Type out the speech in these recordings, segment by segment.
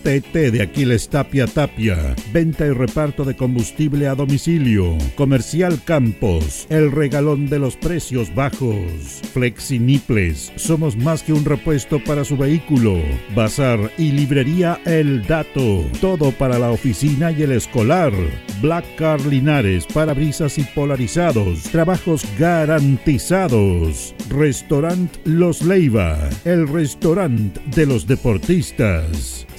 ATT de Aquiles Tapia Tapia. Venta y reparto de combustible a domicilio. Comercial Campos, el regalón de los precios bajos. Flexiniples, somos más que un repuesto para su vehículo. Bazar y librería El Dato. Todo para la oficina y el escolar. Black Car Linares, parabrisas y polarizados. Trabajos garantizados. Restaurant Los Leiva. El restaurante de los deportistas.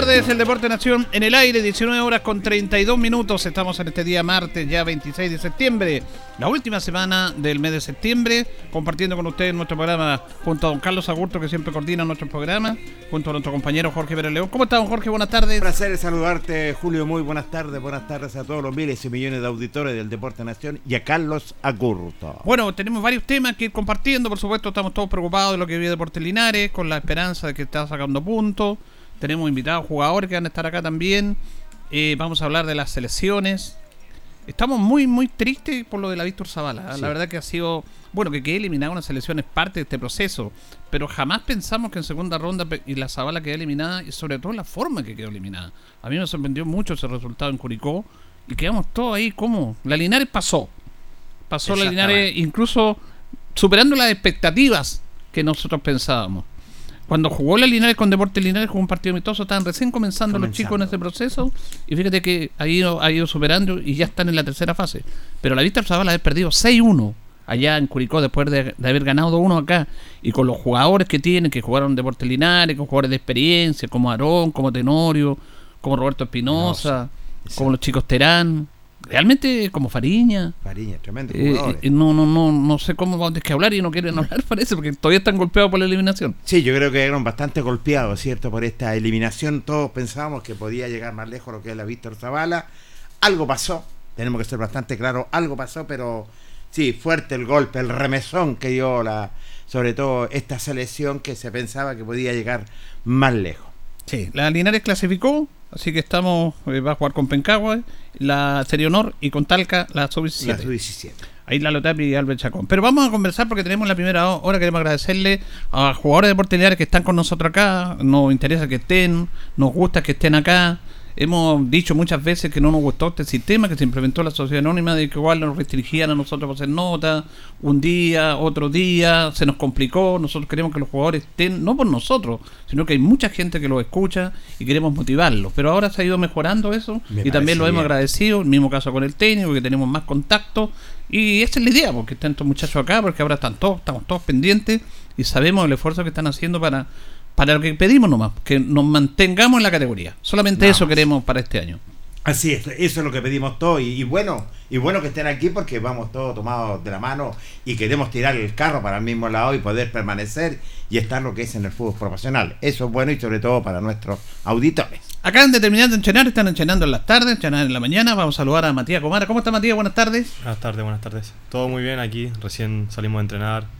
Tardes, el Deporte Nación en el aire, 19 horas con 32 minutos. Estamos en este día martes, ya 26 de septiembre, la última semana del mes de septiembre, compartiendo con ustedes nuestro programa junto a don Carlos Agurto, que siempre coordina nuestro programa, junto a nuestro compañero Jorge Pérez León. ¿Cómo está, don Jorge? Buenas tardes. Un placer saludarte, Julio. Muy buenas tardes. Buenas tardes a todos los miles y millones de auditores del Deporte Nación y a Carlos Agurto. Bueno, tenemos varios temas que ir compartiendo, por supuesto, estamos todos preocupados de lo que vive Deportes Linares, con la esperanza de que está sacando puntos. Tenemos invitados jugadores que van a estar acá también. Eh, vamos a hablar de las selecciones. Estamos muy, muy tristes por lo de la Víctor Zavala. Sí. La verdad que ha sido. Bueno, que quede eliminada una selección es parte de este proceso. Pero jamás pensamos que en segunda ronda y la Zavala quede eliminada. Y sobre todo la forma que quedó eliminada. A mí me sorprendió mucho ese resultado en Curicó. Y quedamos todos ahí como. La Linares pasó. Pasó la Linares incluso superando las expectativas que nosotros pensábamos. Cuando jugó la Linares con Deportes Linares, jugó un partido amistoso, estaban recién comenzando, los chicos en ese proceso, y fíjate que ha ido, ha ido superando y ya están en la tercera fase. Pero la Víctor Zavala ha perdido 6-1 allá en Curicó después de, de haber ganado 2-1 acá, y con los jugadores que tienen, que jugaron Deportes Linares, con jugadores de experiencia, como Aarón, como Tenorio, como Roberto Espinosa, como los chicos Terán, realmente como Fariña. Fariña, tremendo Eh, eh, no, no, no, no sé cómo van que hablar y no quieren hablar, parece, porque todavía están golpeados por la eliminación. Sí, yo creo que eran bastante golpeados, ¿cierto? Por esta eliminación. Todos pensábamos que podía llegar más lejos lo que es la Víctor Zavala. Algo pasó, tenemos que ser bastante claros, algo pasó, pero sí, fuerte el golpe, el remesón que dio la, sobre todo esta selección que se pensaba que podía llegar más lejos. Sí, la Linares clasificó, así que estamos, eh, va a jugar con Pencagua, la Serie Honor y con Talca la La Sub-17. sub-17. Ahí Lalo Tapia y Albert Chacón. Pero vamos a conversar porque tenemos la primera hora. Queremos agradecerle a jugadores de Deportes Linares que están con nosotros acá. Nos interesa que estén, nos gusta que estén acá. Hemos dicho muchas veces que no nos gustó este sistema que se implementó la sociedad anónima de que igual nos restringían a nosotros por hacer nota, un día, otro día, se nos complicó, nosotros queremos que los jugadores estén, no por nosotros, sino que hay mucha gente que los escucha y queremos motivarlos. Pero ahora se ha ido mejorando eso Me y también lo hemos bien. agradecido, el mismo caso con el técnico, que tenemos más contacto. Y esa es la idea, porque están estos muchachos acá, porque ahora están todos, estamos todos pendientes y sabemos el esfuerzo que están haciendo para para lo que pedimos nomás, que nos mantengamos en la categoría. Solamente Nada eso más. queremos para este año. Así es, eso es lo que pedimos todos. Y, y bueno, y bueno que estén aquí porque vamos todos tomados de la mano y queremos tirar el carro para el mismo lado y poder permanecer y estar lo que es en el fútbol profesional. Eso es bueno y sobre todo para nuestros auditores. Acaban de terminar de entrenar, están entrenando en las tardes, entrenan en la mañana. Vamos a saludar a Matías Comara. ¿Cómo está Matías? Buenas tardes. Buenas tardes, buenas tardes. Todo muy bien aquí, recién salimos a entrenar.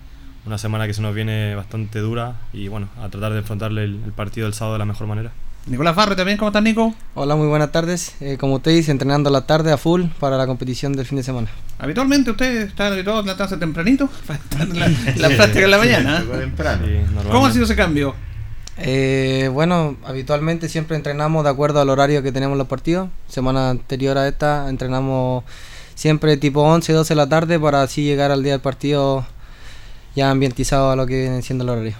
Una semana que se nos viene bastante dura y bueno, a tratar de enfrentarle el, el partido del sábado de la mejor manera. Nicolás Barre también, ¿cómo estás Nico? Hola, muy buenas tardes. Eh, como usted dice, entrenando a la tarde a full para la competición del fin de semana. Habitualmente ustedes están habituados a la tempranito, para la, la práctica en la mañana. Sí, ¿Cómo ha sido ese cambio? Eh, bueno, habitualmente siempre entrenamos de acuerdo al horario que tenemos los partidos. Semana anterior a esta entrenamos siempre tipo 11, 12 de la tarde para así llegar al día del partido ya ambientizado a lo que viene siendo el horario.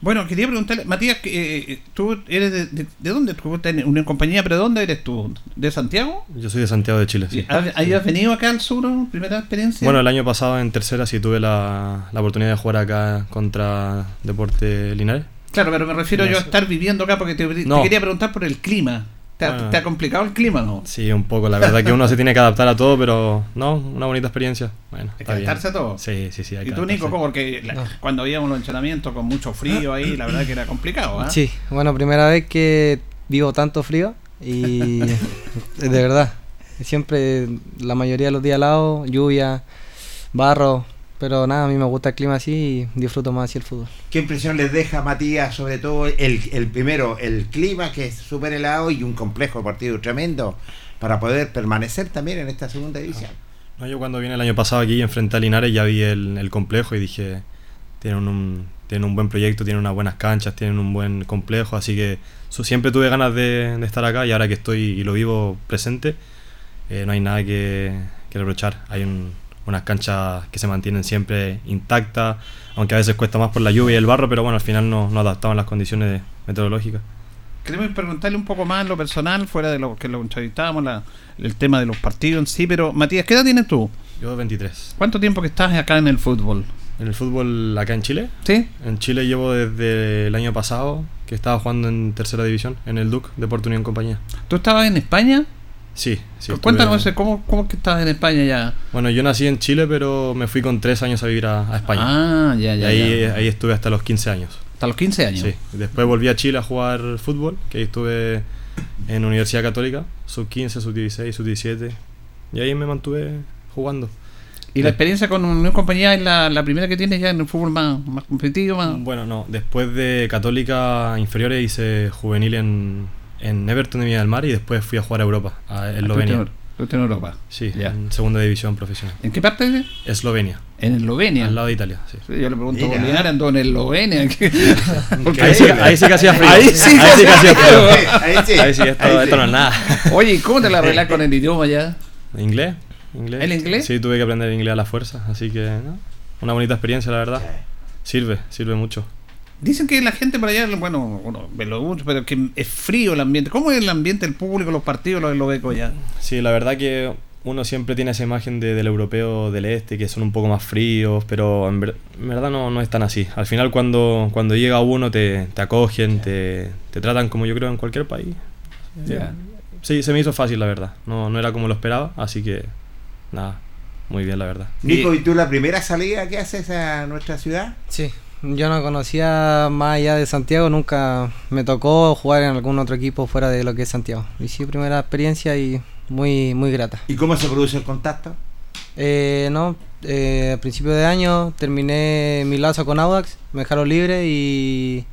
Bueno, quería preguntarle, Matías, que, eh, tú eres de, de, de dónde? ¿Tú estás en una compañía, pero ¿de dónde eres tú? ¿De Santiago? Yo soy de Santiago de Chile, sí. ¿Has, has venido acá al sur? ¿Primera experiencia? Bueno, el año pasado en tercera sí tuve la, la oportunidad de jugar acá contra Deporte Linares. Claro, pero me refiero yo a estar viviendo acá porque te, quería preguntar por el clima. ¿Te ha, Bueno. te ha complicado el clima no? Sí, un poco. La verdad que uno se tiene que adaptar a todo, pero no, una bonita experiencia. Bueno, Hay que bien. adaptarse a todo. Sí, sí, sí. hay ¿Y que tú, Nico, cómo? Porque la- No. cuando habíamos los entrenamientos con mucho frío ahí, la verdad que era complicado, ¿ah? Sí, bueno, primera vez que vivo tanto frío y de verdad, siempre la mayoría de los días helado, lluvia, barro, pero nada, a mí me gusta el clima así y disfruto más así el fútbol. ¿Qué impresión les deja Matías, sobre todo el, el primero, el clima que es súper helado y un complejo partido tremendo para poder permanecer también en esta segunda división? No, yo cuando vine el año pasado aquí enfrenté a Linares ya vi el, el complejo y dije, tienen un, tienen un buen proyecto, tienen unas buenas canchas, tienen un buen complejo, así que su- siempre tuve ganas de, de estar acá y ahora que estoy y lo vivo presente, eh, no hay nada que, que reprochar. Hay un- unas canchas que se mantienen siempre intactas, aunque a veces cuesta más por la lluvia y el barro, pero bueno, al final no, no adaptaban las condiciones meteorológicas. Queremos preguntarle un poco más en lo personal, fuera de lo que lo entrevistábamos, la- el tema de los partidos en sí, pero Matías, ¿qué edad tienes tú? Yo 23. ¿Cuánto tiempo que estás acá en el fútbol? En el fútbol acá en Chile, ¿Sí? En Chile llevo desde el año pasado, que estaba jugando en tercera división, en el Duc, Deporte Unión Compañía. ¿Tú estabas en España? Sí, sí. Cuéntanos ¿cómo, cómo que estabas en España ya? Bueno, yo nací en Chile, pero me fui con tres años a vivir a, a España. Ah, ya, y ya, ahí, ya. ahí estuve hasta los 15 años. Hasta los 15 años. Sí. Después volví a Chile a jugar fútbol, que ahí estuve en Universidad Católica, sub 15, sub 16, sub 17. Y ahí me mantuve jugando. ¿Y la experiencia con una compañía es la, la primera que tienes ya en el fútbol más, más competitivo? Más... Bueno, no, después de Católica Inferiores hice juvenil en, en Everton de Villa del Mar y después fui a jugar a Europa, a Eslovenia. Estuviste en Europa. Sí, Ya. en segunda división profesional. ¿En qué parte? es? Eslovenia, En Eslovenia. al lado de Italia. Sí. Sí, yo le pregunto Mira. por Linares, ando en Eslovenia. Ahí, sí, ahí sí que hacía frío. Ahí sí que ahí sí que hacía frío. Ahí sí, Ahí sí, esto, ahí sí. esto no es nada. Oye, ¿y cómo te la arreglas con el idioma ya? ¿Inglés? ¿Inglés? ¿El inglés? Sí, tuve que aprender inglés a la fuerza, así que ¿no? una bonita experiencia, la verdad. Sirve, sirve mucho. Dicen que la gente por allá, bueno, uno ve lo mucho, pero que es frío el ambiente. ¿Cómo es el ambiente, el público, los partidos, los eslovecos ya? Sí, la verdad que uno siempre tiene esa imagen de- del europeo del este, que son un poco más fríos, pero en, ver- en verdad no, no es tan así. Al final cuando, cuando llega uno te, te acogen, te, te tratan como yo creo en cualquier país. Sí, se me hizo fácil, la verdad. No, no era como lo esperaba, así que nada, muy bien, la verdad. Nico, ¿y tú la primera salida que haces a nuestra ciudad? Sí, yo no conocía más allá de Santiago, nunca me tocó jugar en algún otro equipo fuera de lo que es Santiago. Y sí, primera experiencia y muy, muy grata. ¿Y cómo se produce el contacto? Eh, no, eh, a principio de año terminé mi lazo con Audax, me dejaron libre y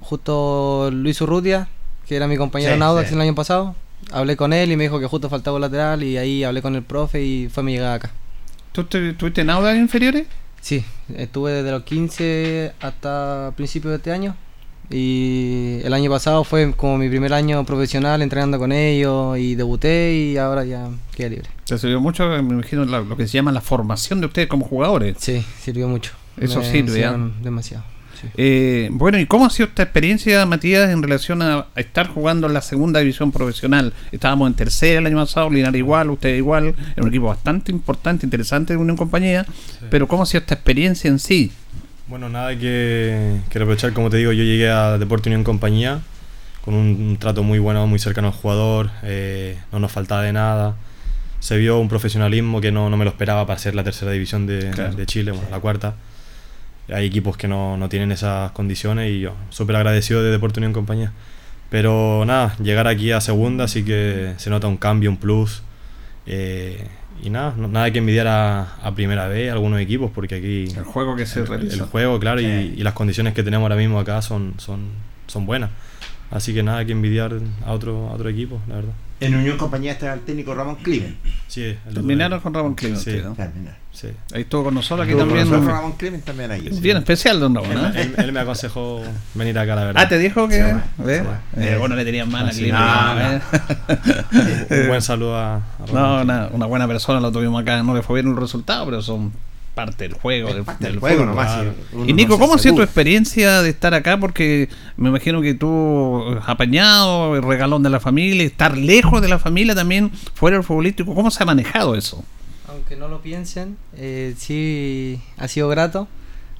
justo Luis Urrutia, que era mi compañero Sí, en Audax sí. el año pasado, hablé con él y me dijo que justo faltaba un lateral y ahí hablé con el profe y fue mi llegada acá. ¿Tú te- estuviste en Audax inferiores? Sí, estuve desde los 15 hasta principios de este año. Y el año pasado fue como mi primer año profesional entrenando con ellos y debuté y ahora ya quedé libre. Te sirvió mucho, me imagino, lo que se llama la formación de ustedes como jugadores. Sí, sirvió mucho. Eso Me sirve, enseñaron demasiado. Sí. Eh, bueno, ¿y cómo ha sido esta experiencia, Matías, en relación a, a estar jugando en la segunda división profesional? Estábamos en tercera el año pasado, Linares igual, usted igual, en un equipo bastante importante, interesante de Unión Compañía, pero ¿cómo ha sido esta experiencia en sí? Bueno, nada que, que reprochar, como te digo, yo llegué a Deporte Unión Compañía con un, un trato muy bueno, muy cercano al jugador, eh, no nos faltaba de nada. Se vio un profesionalismo que no, no me lo esperaba para ser la tercera división de, Claro. de Chile, bueno, la cuarta. Hay equipos que no, no tienen esas condiciones y yo súper agradecido de Deporte Unión Compañía. Pero nada, llegar aquí a segunda sí que se nota un cambio, un plus. eh, y nada, no- nada que envidiar a, a primera vez a algunos equipos porque aquí El juego que se el, realiza. el juego, claro, y, Sí. y las condiciones que tenemos ahora mismo acá son, son, son buenas. Así que nada que envidiar a otro, a otro equipo, la verdad. En Unión Compañía está el técnico Ramón Climen. Sí, el Terminaron con Ramón Clemente, Sí. ¿no? Mira. Sí. Ahí estuvo con nosotros aquí también. nosotros Ramón Climen también ahí. Bien especial, don Ramón. ¿no? Él, él me aconsejó venir acá, la verdad. Ah, te dijo que. Sí, ¿ves? bueno. Eh, bueno, le tenían mal a no, no. ¿eh? Un buen saludo a, a No, una, una buena persona lo tuvimos acá. No le fue bien el resultado, pero son parte del juego. Es del, parte del del juego nomás. Y Nico, ¿cómo ha sido tu experiencia de estar acá? Porque me imagino que tú eh, apañado, el regalón de la familia, estar lejos de la familia también, fuera del futbolístico, ¿cómo se ha manejado eso? Aunque no lo piensen, eh, sí ha sido grato.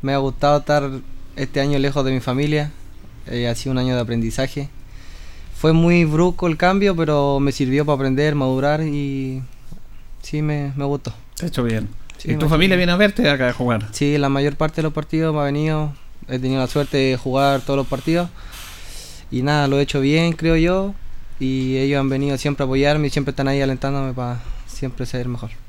Me ha gustado estar este año lejos de mi familia. Eh, ha sido un año de aprendizaje. Fue muy brusco el cambio, pero me sirvió para aprender, madurar y sí me, me gustó. Te ha hecho bien. Sí, ¿Y tu familia viene a verte acá a jugar? Sí, la mayor parte de los partidos me ha venido. He tenido la suerte de jugar todos los partidos. Y nada, lo he hecho bien, creo yo. Y ellos han venido siempre a apoyarme y siempre están ahí alentándome para siempre ser mejor.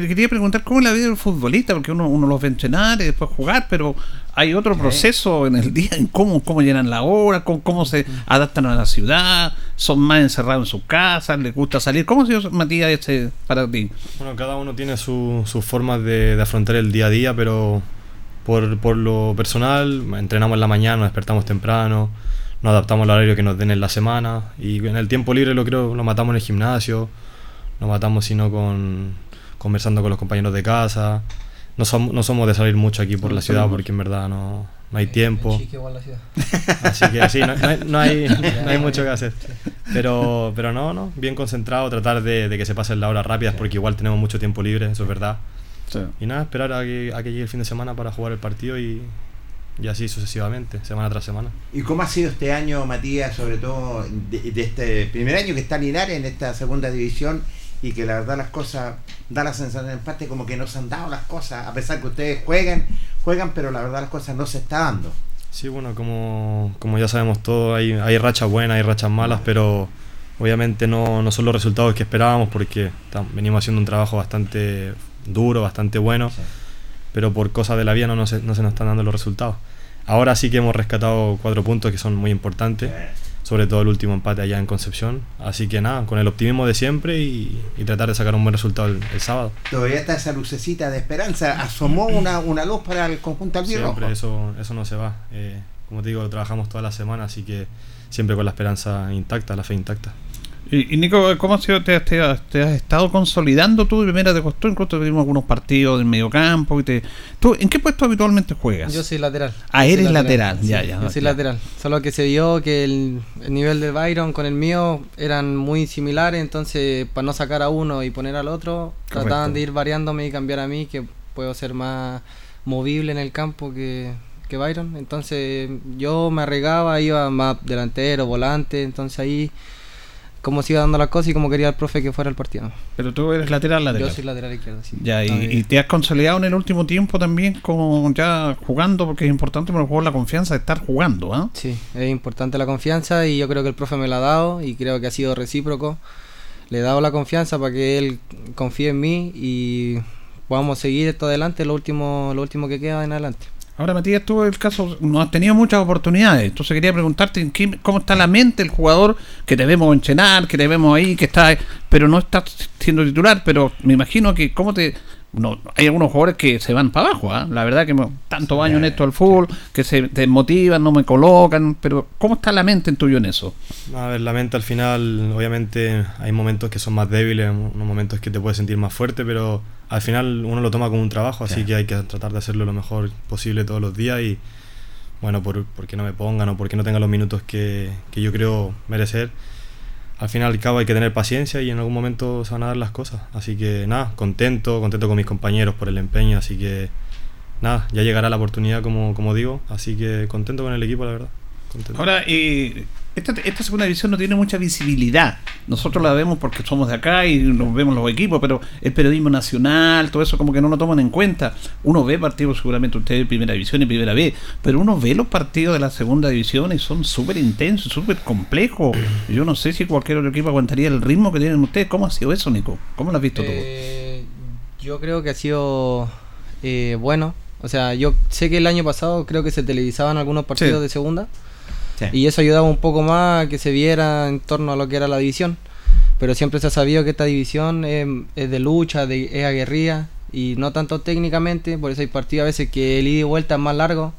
Te quería preguntar cómo es la vida del futbolista, porque uno, uno los ve entrenar y después jugar, pero hay otro proceso en el día, en cómo, cómo llenan la hora, cómo, cómo se adaptan a la ciudad, son más encerrados en sus casas, les gusta salir. ¿Cómo ha sido, Matías, este para ti? Bueno, cada uno tiene su- sus formas de, de afrontar el día a día, pero por, por lo personal, entrenamos en la mañana, nos despertamos temprano, nos adaptamos al horario que nos den en la semana y en el tiempo libre lo creo lo matamos en el gimnasio, lo matamos sino con conversando con los compañeros de casa. No, som- no somos de salir mucho aquí por No la ciudad porque en verdad no, no hay tiempo. Chique igual la ciudad. Así que sí, no, no hay, no, hay, no hay mucho que hacer. Pero, pero no, no, bien concentrado, tratar de, de que se pasen las horas rápidas porque igual tenemos mucho tiempo libre, eso es verdad. Y nada, esperar a que, a que llegue el fin de semana para jugar el partido y, y así sucesivamente, semana tras semana. ¿Y cómo ha sido este año, Matías, sobre todo de, de este primer año que está Linares en esta segunda división y que la verdad las cosas, da la sensación en parte como que no se han dado las cosas, a pesar que ustedes juegan, juegan, pero la verdad las cosas no se está dando. Sí, bueno, como, como ya sabemos todos, hay, hay rachas buenas, hay rachas malas, pero obviamente no, no son los resultados que esperábamos porque venimos haciendo un trabajo bastante duro, bastante bueno, pero por cosas de la vida no, no, se, no se nos están dando los resultados. Ahora sí que hemos rescatado cuatro puntos que son muy importantes, sobre todo el último empate allá en Concepción. Así que nada, con el optimismo de siempre y, y tratar de sacar un buen resultado el, el sábado. Todavía está esa lucecita de esperanza, asomó una, una luz para el conjunto albirrojo. Siempre, eso, eso no se va. Eh, como te digo, trabajamos toda la semana, así que siempre con la esperanza intacta, la fe intacta. Y, y Nico, ¿cómo ha sido? Te, te has- te has estado consolidando tú de primera de costumbre? Incluso tuvimos algunos partidos en medio campo. Y te, ¿tú, ¿En qué puesto habitualmente juegas? Yo soy lateral. Ah, eres lateral, ya, ya, Yo soy ya. lateral. Solo que se vio que el, el nivel de Byron con el mío eran muy similares, entonces para no sacar a uno y poner al otro, Correcto. trataban de ir variándome y cambiar a mí, que puedo ser más movible en el campo que, que Byron. Entonces yo me arregaba, iba más delantero, volante, entonces ahí como se iba dando las cosas y como quería el profe que fuera el partido. Pero tú eres lateral, lateral. Yo soy lateral izquierdo, sí. Ya, y, te has consolidado en el último tiempo también como ya jugando, porque es importante para el juego la confianza de estar jugando, ¿ah? Sí, es importante la confianza y yo creo que el profe me la ha dado y creo que ha sido recíproco. Le he dado la confianza para que él confíe en mí y podamos seguir esto adelante, lo último, lo último que queda en adelante. Ahora, Matías, tú el caso, no has tenido muchas oportunidades. Entonces quería preguntarte en qué- cómo está la mente del jugador que te vemos entrenar, que te vemos ahí, que está, pero no está siendo titular. Pero me imagino que cómo te, no, hay algunos jugadores que se van para abajo. ¿ah? La verdad que tantos años en esto del fútbol que se te motivan, no me colocan. Pero cómo está la mente en tuyo en eso? A ver, la mente al final, obviamente hay momentos que son más débiles, unos momentos que te puedes sentir más fuerte, pero al final uno lo toma como un trabajo, así Claro. que hay que tratar de hacerlo lo mejor posible todos los días y bueno, por, porque no me pongan o porque no tenga los minutos que, que yo creo merecer. Al final y cabo hay que tener paciencia y en algún momento se van a dar las cosas. Así que nada, contento, contento con mis compañeros por el empeño, así que nada, ya llegará la oportunidad como, como digo, así que contento con el equipo, la verdad. Contento. Ahora, eh, esta, esta segunda división no tiene mucha visibilidad. Nosotros la vemos porque somos de acá y nos vemos los equipos, pero el periodismo nacional, todo eso como que no lo toman en cuenta. Uno ve partidos, seguramente ustedes de primera división y primera B, pero uno ve los partidos de la segunda división y son súper intensos, súper complejos. Yo no sé si cualquier otro equipo aguantaría el ritmo que tienen ustedes. ¿Cómo ha sido eso, Nico? ¿Cómo lo has visto tú? Eh, yo creo que ha sido eh, bueno. O sea, yo sé que el año pasado creo que se televisaban algunos partidos Sí. de segunda Y eso ayudaba un poco más a que se viera en torno a lo que era la división. Pero siempre se ha sabido que esta división es, es de lucha, de, es aguerrida y no tanto técnicamente. Por eso hay partidos a veces que el ida y vuelta es más largo.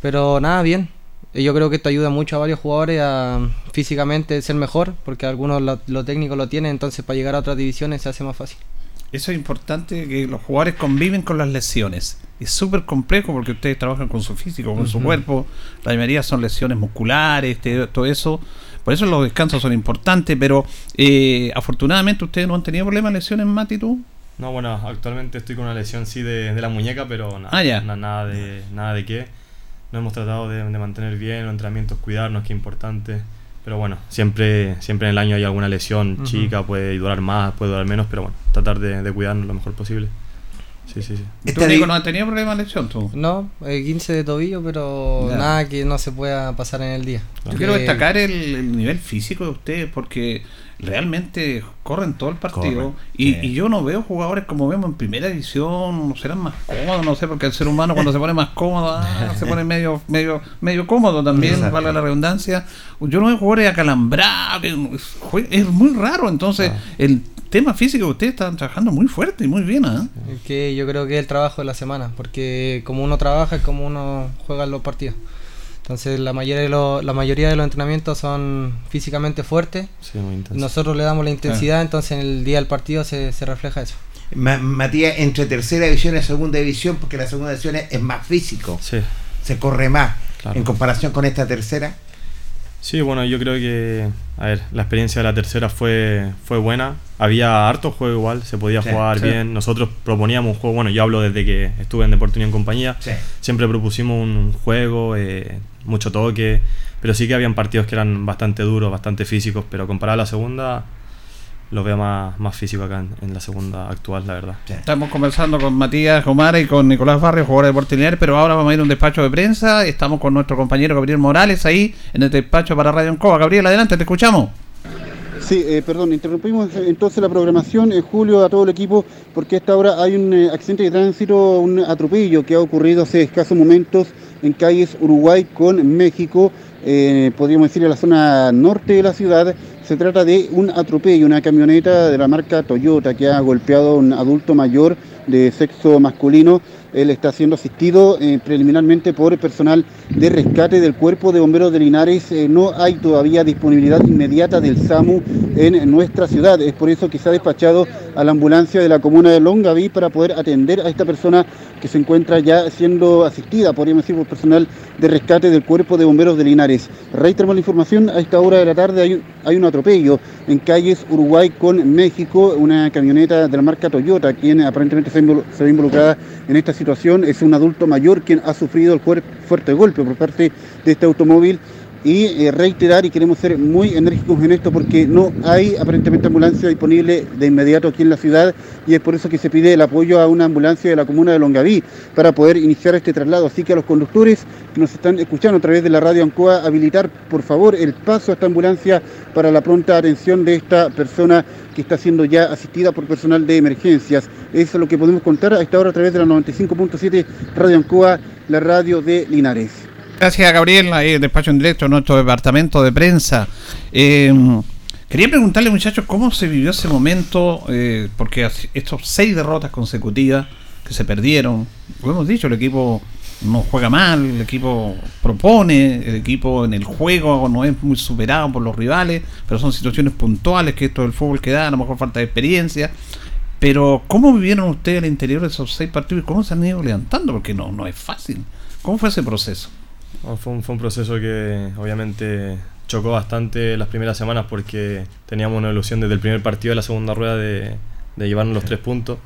Pero nada, bien. Yo creo que esto ayuda mucho a varios jugadores a físicamente ser mejor, porque algunos lo, lo técnico lo tienen, entonces para llegar a otras divisiones se hace más fácil. Eso es importante que los jugadores conviven con las lesiones. Es súper complejo porque ustedes trabajan con su físico, con su cuerpo. La mayoría son lesiones musculares, todo eso. Por eso los descansos son importantes, pero eh, afortunadamente ustedes no han tenido problemas de lesiones, Mati, tú. No, bueno, actualmente estoy con una lesión sí de, de la muñeca, pero nada, Ah, ya. na- nada, de, nada de qué. No hemos tratado de, de mantener bien los entrenamientos, cuidarnos, que es importante. Pero bueno, siempre, siempre en el año hay alguna lesión chica, puede durar más, puede durar menos, pero bueno, tratar de, de cuidarnos lo mejor posible. Sí, sí, sí. ¿Tú, Esta Nico, no has tenido problemas de lesión, tú? No, eh, 15 de tobillo, pero Ya. nada que no se pueda pasar en el día. Yo quiero Eh, destacar el, el nivel físico de ustedes porque realmente corren todo el partido y, sí. y yo no veo jugadores como vemos en primera división, serán más cómodos, no sé, porque el ser humano cuando se pone más cómodo ah, se pone medio medio medio cómodo también, Exacto. valga la redundancia. Yo no veo jugadores acalambrados, es, muy raro, entonces el tema físico que ustedes están trabajando muy fuerte y muy bien, ¿ah? Es que yo creo que es el trabajo de la semana, porque como uno trabaja es como uno juega en los partidos. Entonces la mayoría de los, la mayoría de los entrenamientos son físicamente fuertes. Sí, muy intenso. Nosotros le damos la intensidad, entonces en el día del partido se, se refleja eso. Ma- Matías, entre tercera división y segunda división, porque la segunda división es, es más físico, Sí. se corre más Claro. en comparación con esta tercera. Sí, bueno, yo creo que, a ver, la experiencia de la tercera fue, fue buena. Había harto juego igual, se podía Sí, jugar sí. bien. Nosotros proponíamos un juego, bueno, yo hablo desde que estuve en Deporte Unión Compañía. Sí. Siempre propusimos un, un juego, eh, mucho toque, pero sí que habían partidos que eran bastante duros, bastante físicos, pero comparado a la segunda, lo veo más, más físico acá en, en la segunda actual, la verdad. Sí. Estamos conversando con Matías Gomara y con Nicolás Barrio, jugador de Deportes Lineares, pero ahora vamos a ir a un despacho de prensa. Estamos con nuestro compañero Gabriel Morales ahí en el despacho para Radio Encoba. Gabriel, adelante, te escuchamos. Sí, eh, perdón, interrumpimos entonces la programación, eh, Julio, a todo el equipo, porque a esta hora hay un eh, accidente de tránsito, un atropello que ha ocurrido hace escasos momentos en calles Uruguay con México, eh, podríamos decir en la zona norte de la ciudad. Se trata de un atropello, una camioneta de la marca Toyota que ha golpeado a un adulto mayor de sexo masculino. Él está siendo asistido eh, preliminarmente por personal de rescate del Cuerpo de Bomberos de Linares. Eh, no hay todavía disponibilidad inmediata del SAMU en nuestra ciudad. Es por eso que se ha despachado a la ambulancia de la comuna de Longaví para poder atender a esta persona que se encuentra ya siendo asistida, podríamos decir, por personal de rescate del Cuerpo de Bomberos de Linares. Reiteramos la información, a esta hora de la tarde hay, hay un atropello en calles Uruguay con México, una camioneta de la marca Toyota, quien aparentemente se ve involucrada en esta situación, es un adulto mayor quien ha sufrido el fuer- fuerte golpe por parte de este automóvil y eh, reiterar y queremos ser muy enérgicos en esto porque no hay aparentemente ambulancia disponible de inmediato aquí en la ciudad y es por eso que se pide el apoyo a una ambulancia de la comuna de Longaví para poder iniciar este traslado. Así que a los conductores que nos están escuchando a través de la radio Ancoa, habilitar por favor el paso a esta ambulancia para la pronta atención de esta persona que está siendo ya asistida por personal de emergencias. Eso es lo que podemos contar a esta hora a través de la 95.7 Radio Ancoa, la radio de Linares. Gracias, Gabriel, ahí el despacho en directo, nuestro departamento de prensa. Eh, quería preguntarle, muchachos, cómo se vivió ese momento, eh, porque estos seis derrotas consecutivas que se perdieron, lo hemos dicho, el equipo no juega mal, el equipo propone, el equipo en el juego no es muy superado por los rivales, pero son situaciones puntuales que esto del fútbol que da, a lo mejor falta de experiencia. Pero, ¿cómo vivieron ustedes el interior de esos seis partidos y cómo se han ido levantando? Porque no, no es fácil. ¿Cómo fue ese proceso? No, fue, un, fue un proceso que obviamente chocó bastante las primeras semanas porque teníamos una ilusión desde el primer partido de la segunda rueda de, de llevarnos los tres puntos.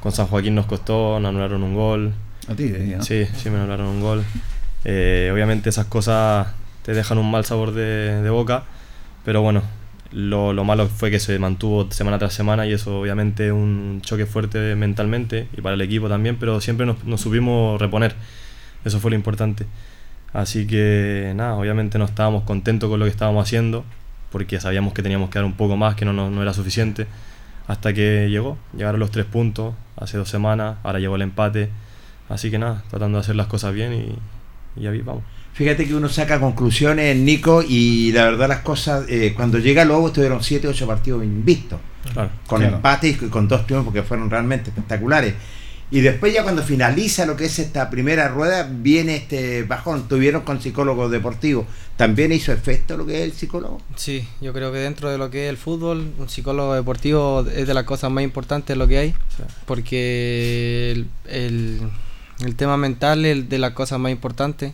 Con San Joaquín nos costó, nos anularon un gol. A ti, eh, ¿no? Sí, sí me anularon un gol. Eh, obviamente esas cosas te dejan un mal sabor de, de boca, pero bueno, lo, lo malo fue que se mantuvo semana tras semana y eso obviamente un choque fuerte mentalmente y para el equipo también, pero siempre nos, nos supimos reponer. Eso fue lo importante. Así que nada, obviamente no estábamos contentos con lo que estábamos haciendo, porque sabíamos que teníamos que dar un poco más, que no, no, no era suficiente, hasta que llegó, llegaron los tres puntos hace dos semanas, ahora llegó el empate, así que nada, tratando de hacer las cosas bien y, y ahí vamos. Fíjate que uno saca conclusiones, Nico, y la verdad las cosas, eh, cuando llega Lobo tuvieron 7 8 partidos invictos, Claro. con Claro. empate y con dos triunfos que fueron realmente espectaculares. Y después ya cuando finaliza lo que es esta primera rueda, viene este bajón. Tuvieron con psicólogos deportivos. ¿También hizo efecto lo que es el psicólogo? Sí, yo creo que dentro de lo que es el fútbol, un psicólogo deportivo es de las cosas más importantes de lo que hay, porque el, el- el tema mental es de las cosas más importantes.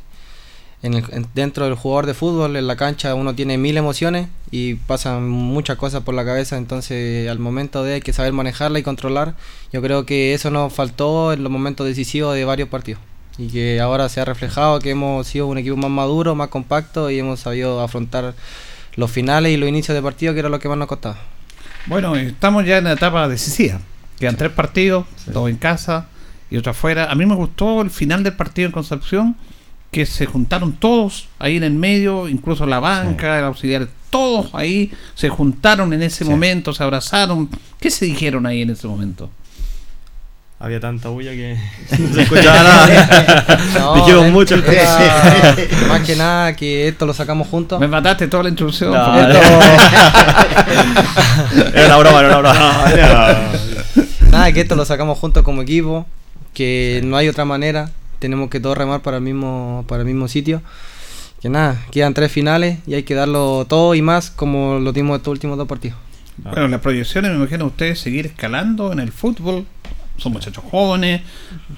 En el- en- dentro del jugador de fútbol, en la cancha, uno tiene mil emociones y pasan muchas cosas por la cabeza, entonces al momento de hay que saber manejarla y controlar, yo creo que eso nos faltó en los momentos decisivos de varios partidos. Y que ahora se ha reflejado que hemos sido un equipo más maduro, más compacto y hemos sabido afrontar los finales y los inicios de partido, que era lo que más nos costaba. Bueno, estamos ya en la etapa decisiva. Quedan tres partidos, dos en casa y otro afuera. A mí me gustó el final del partido en Concepción, que se juntaron todos ahí en el medio, incluso la banca, el auxiliar, todos ahí se juntaron en ese Sí. momento, se abrazaron. ¿Qué se dijeron ahí en ese momento? Había tanta bulla que no se escuchaba nada. No, Dijimos mucho. era más que nada que esto lo sacamos juntos. Me mataste toda la introducción. No, porque- Era una broma, era una broma. Nada, que esto lo sacamos juntos como equipo, que no hay otra manera, tenemos que todos remar para el mismo, para el mismo sitio. Que nada, quedan tres finales y hay que darlo todo y más como lo dimos estos últimos dos partidos. Bueno, las proyecciones, me imagino ustedes seguir escalando en el fútbol. Son muchachos jóvenes.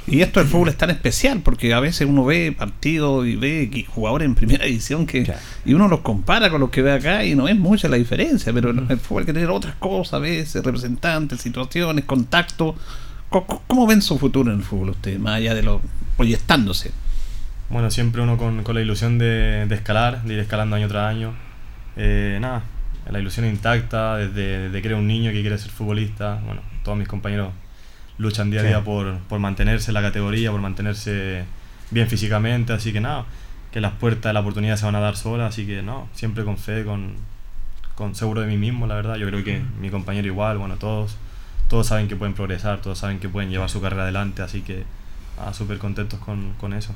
Y esto del fútbol es tan especial porque a veces uno ve partidos y ve jugadores en primera división que Claro. y uno los compara con los que ve acá y no es mucha la diferencia. Pero en el fútbol hay que tener otras cosas a veces, representantes, situaciones, contacto. ¿Cómo, cómo ven su futuro en el fútbol ustedes? Más allá de lo proyectándose. Bueno, siempre uno con, con la ilusión de, de escalar, de ir escalando año tras año. Eh, nada, la ilusión intacta desde, desde que era un niño que quiere ser futbolista. Bueno, todos mis compañeros luchan día a Sí. día por, por mantenerse en la categoría, por mantenerse bien físicamente. Así que nada, que las puertas de la oportunidad se van a dar solas. Así que no, siempre con fe, con, con seguro de mí mismo, la verdad. Yo creo que mi compañero igual, bueno, todos, todos saben que pueden progresar, todos saben que pueden llevar su carrera adelante. Así que nada, súper contentos con, con eso.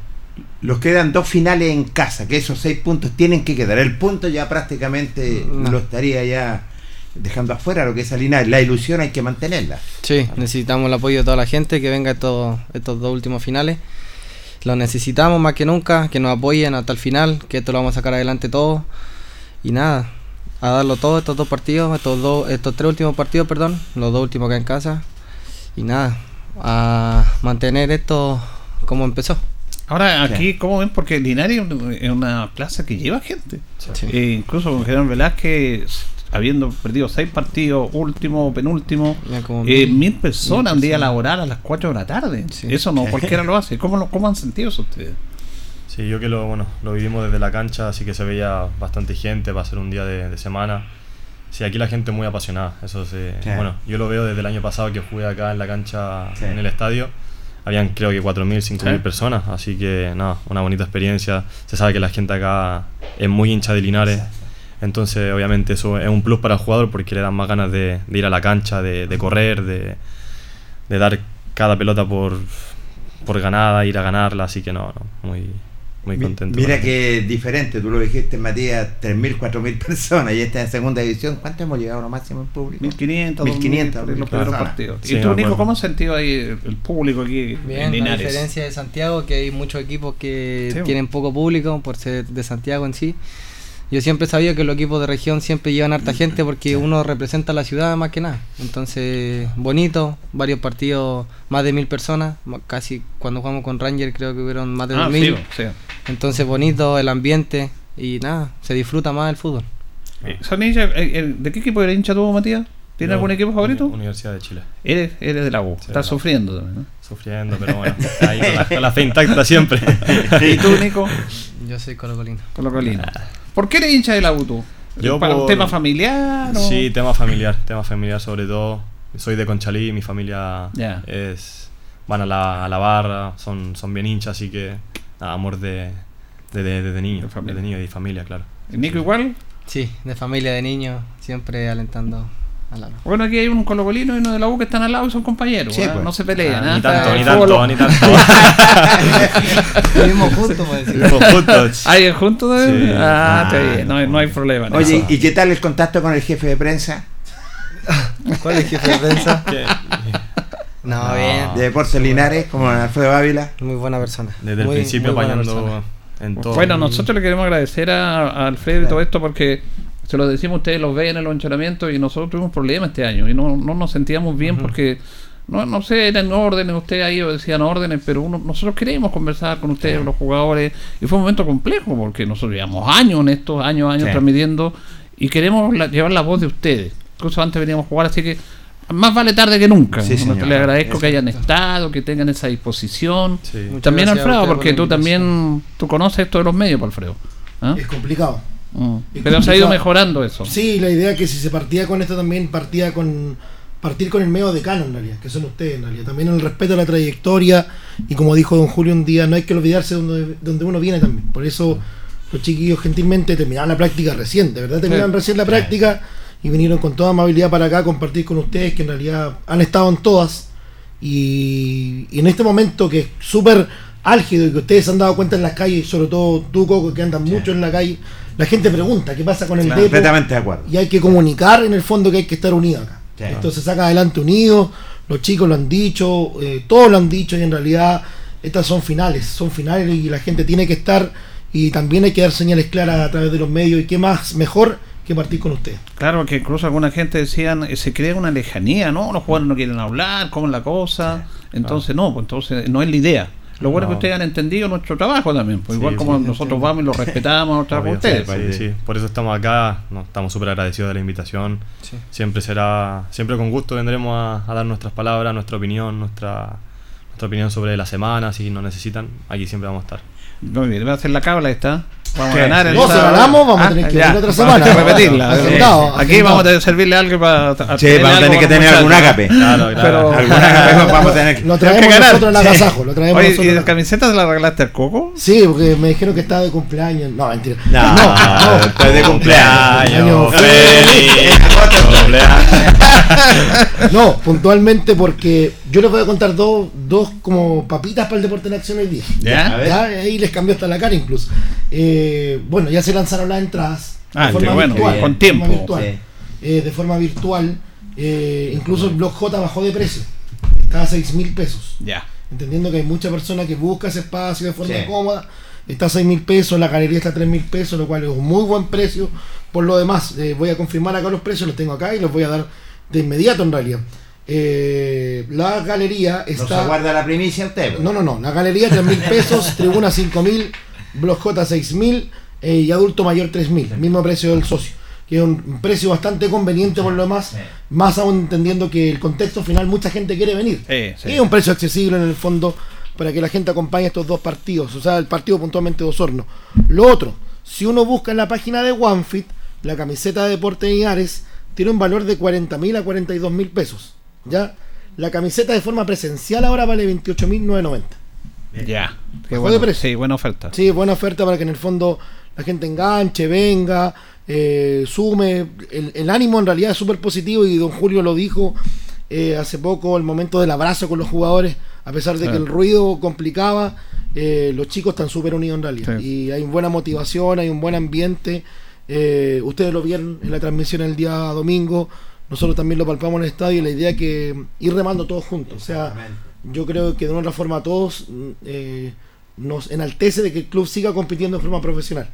Los quedan dos finales en casa, que esos seis puntos tienen que quedar. El punto ya prácticamente No. lo estaría ya dejando afuera lo que es Linares. La ilusión hay que mantenerla. Sí, necesitamos el apoyo de toda la gente que venga a estos, estos dos últimos finales. Lo necesitamos más que nunca, que nos apoyen hasta el final, que esto lo vamos a sacar adelante todos. Y nada, a darlo todo estos dos partidos, estos dos, estos tres últimos partidos, perdón, los dos últimos acá en casa. Y nada, a mantener esto como empezó. Ahora aquí, ¿cómo ven? Porque Linares es una plaza que lleva gente. Sí. Eh, incluso con Gerardo Velázquez, habiendo perdido seis partidos, último, penúltimo, eh, mil- mil personas mil un día personas. laboral a las 4 de la tarde. Sí. Eso no cualquiera lo hace. ¿Cómo, lo, ¿Cómo han sentido eso ustedes? Sí, yo que lo, bueno, lo vivimos desde la cancha, así que se veía bastante gente, va a ser un día de, de semana. Sí, aquí la gente muy apasionada, eso se, Sí. bueno, yo lo veo desde el año pasado que jugué acá en la cancha, Sí. en el estadio, habían creo que 4.000, 5.000 Sí. personas, así que nada, una bonita experiencia, se sabe que la gente acá es muy hincha de Linares, entonces obviamente eso es un plus para el jugador porque le dan más ganas de, de ir a la cancha, de, de correr, de, de dar cada pelota por, por ganada, ir a ganarla, así que no, no muy, muy contento. Mira que es diferente, tú lo dijiste, Matías, 3.000, 4.000 personas y esta en segunda división. ¿Cuánto hemos llegado a lo máximo en público? 1500, 1500, 2000, los primeros partidos. Sí, ¿Y tú, Nico, cómo has sentido ahí el, público aquí en Bien, a Linares? diferencia de Santiago, que hay muchos equipos que Sí. tienen poco público por ser de Santiago en sí. Yo siempre sabía que los equipos de región siempre llevan harta gente porque uno representa a la ciudad más que nada. Entonces, bonito, varios partidos, más de mil personas. Casi cuando jugamos con Ranger creo que hubieron más de Ah, dos sí, mil. sí. Entonces, bonito el ambiente y nada, se disfruta más el fútbol. Eh, eh, eh, ¿De qué equipo era hincha tú, Matías? ¿Tiene Yo, algún equipo favorito? Uni- Universidad de Chile. Eres, eres de la U. Sí, Estás U. sufriendo también, ¿no? Sufriendo, pero bueno, ahí con la, con la fe intacta siempre. ¿Y tú, Nico? Yo soy colocolino. Colocolino. ¿Por qué eres hincha de la U tú? Yo ¿Para un por- tema familiar? o- Sí, tema familiar, tema familiar sobre todo. Soy de Conchalí, mi familia es van a la, a la barra, son, son bien hinchas, así que nada, amor de, de, de, de niño, De de niño y de familia, claro. ¿Y Nico igual? Sí, de familia, de niño, siempre alentando Bueno, aquí hay un colocolino y uno de la U que están al lado y son compañeros. Sí, ¿ah? pues. No se pelean. Ah, ¿ah? ni tanto, ni tanto, ni tanto. Vivimos juntos. Vivimos juntos. ¿Hay en juntos? Sí. Ah, está bien. No, hay- no hay problema. Oye. ¿y qué tal el contacto con el jefe de prensa ¿Cuál es el jefe de prensa? No, No. bien. de Deportes Linares, como Alfredo Ávila? Muy buena persona. Desde el principio apañando en todo. Bueno, nosotros le queremos agradecer a, a Alfredo y todo esto porque se lo decimos, ustedes los ven en los entrenamientos y nosotros tuvimos problemas este año y no, no nos sentíamos bien porque, no, no sé, eran órdenes, ustedes ahí decían órdenes, pero uno, nosotros queríamos conversar con ustedes, los jugadores, y fue un momento complejo porque nosotros llevamos años en estos años, años Sí. transmitiendo y queremos la- llevar la voz de ustedes. Incluso antes veníamos a jugar, así que más vale tarde que nunca. Sí. Les agradezco que hayan estado, que tengan esa disposición. Sí. También Alfredo, porque tú también tú conoces esto de los medios, Alfredo. ¿Ah? Es complicado. Mm. Pero se ha ido mejorando eso. Sí, la idea es que si se partía con esto también partía con partir con el medio decano en realidad, que son ustedes en realidad. También el respeto a la trayectoria y como dijo don Julio un día, no hay que olvidarse de donde, donde uno viene también. Por eso los chiquillos gentilmente terminaron la práctica reciente, ¿verdad? Terminaron Sí. recién la práctica y vinieron con toda amabilidad para acá a compartir con ustedes, que en realidad han estado en todas. Y, y en este momento que es súper álgido y que ustedes se han dado cuenta en las calles, sobre todo tú, Coco, que andan mucho en la calle, la gente pregunta qué pasa con el Claro, depo completamente de acuerdo. y hay que comunicar en el fondo que hay que estar unidos acá. Sí. Esto se saca adelante unidos, los chicos lo han dicho, eh, todos lo han dicho y en realidad estas son finales, son finales y la gente tiene que estar y también hay que dar señales claras a través de los medios y qué más mejor que partir con ustedes. Claro, que incluso alguna gente decían, eh, se crea una lejanía, ¿no? Los jugadores no quieren hablar, ¿cómo es la cosa? Entonces, no, pues entonces no es la idea. Lo bueno es que ustedes han entendido nuestro trabajo también, pues Sí, igual como sí, nosotros vamos y lo respetamos, Obvio, ustedes. sí, por eso estamos acá, no, estamos súper agradecidos de la invitación. Siempre será, siempre con gusto vendremos a, a dar nuestras palabras, nuestra opinión, nuestra, nuestra opinión sobre la semana, si nos necesitan, aquí siempre vamos a estar. Muy bien, va a hacer la cábala esta. Vamos ¿Qué? a ganar el No, si ganamos, vamos a Ah, tener que ya, venir otra vamos a semana. repetirla. Agendado, Aquí vamos a que servirle algo para. Sí, vamos a tener que tener algún ágape. Claro, claro. Pero- Algún ágape vamos a tener Lo Tienes traemos que ganar. nosotros en agasajo, lo traemos Oye, ¿y la camiseta se la regalaste al Coco? Sí, porque me dijeron que estaba de cumpleaños. No, mentira. No, no. estoy de cumpleaños. Feliz. No, puntualmente porque yo les voy a contar dos, dos como papitas para el deporte en acción hoy día. ¿Ya? A ahí les cambió hasta la cara incluso. Eh, bueno, ya se lanzaron las entradas Ah, de forma bueno, virtual. con de tiempo. forma virtual. Sí. Eh, de forma virtual. Eh, incluso el blog J bajó de precio. Está a 6 mil pesos. Ya. Entendiendo que hay mucha persona que busca ese espacio de forma Sí. cómoda. Está a 6 mil pesos, la galería está a 3 mil pesos, lo cual es un muy buen precio. Por lo demás, eh, voy a confirmar acá los precios, los tengo acá y los voy a dar de inmediato en realidad. Eh, la galería No se está... guarda la primicia usted. No, no, no. La galería 3 mil pesos, tribuna 5 mil, blog J 6 mil eh, y adulto mayor 3 mil. Mismo precio del socio. Que es un precio bastante conveniente por lo demás. Sí. Más aún entendiendo que el contexto final mucha gente quiere venir. Sí, sí. Y es un precio accesible en el fondo para que la gente acompañe estos dos partidos. O sea, el partido puntualmente de Osorno. Lo otro, si uno busca en la página de OneFit, la camiseta de Deporte Linares tiene un valor de 40 mil a 42 mil pesos. ¿Ya? La camiseta de forma presencial ahora vale 28.990. Ya. Qué Bajó bueno. de precio. Sí, buena oferta. Sí, buena oferta para que en el fondo la gente enganche, venga, eh, sume. El, el ánimo en realidad es súper positivo y don Julio lo dijo eh, hace poco, el momento del abrazo con los jugadores, a pesar de que el ruido complicaba, eh, los chicos están súper unidos en realidad. Sí. Y hay buena motivación, hay un buen ambiente. Eh, ustedes lo vieron en la transmisión el día domingo, nosotros también lo palpamos en el estadio y la idea es que ir remando todos juntos. O sea, yo creo que de una otra forma a todos mm, eh, nos enaltece de que el club siga compitiendo de forma profesional.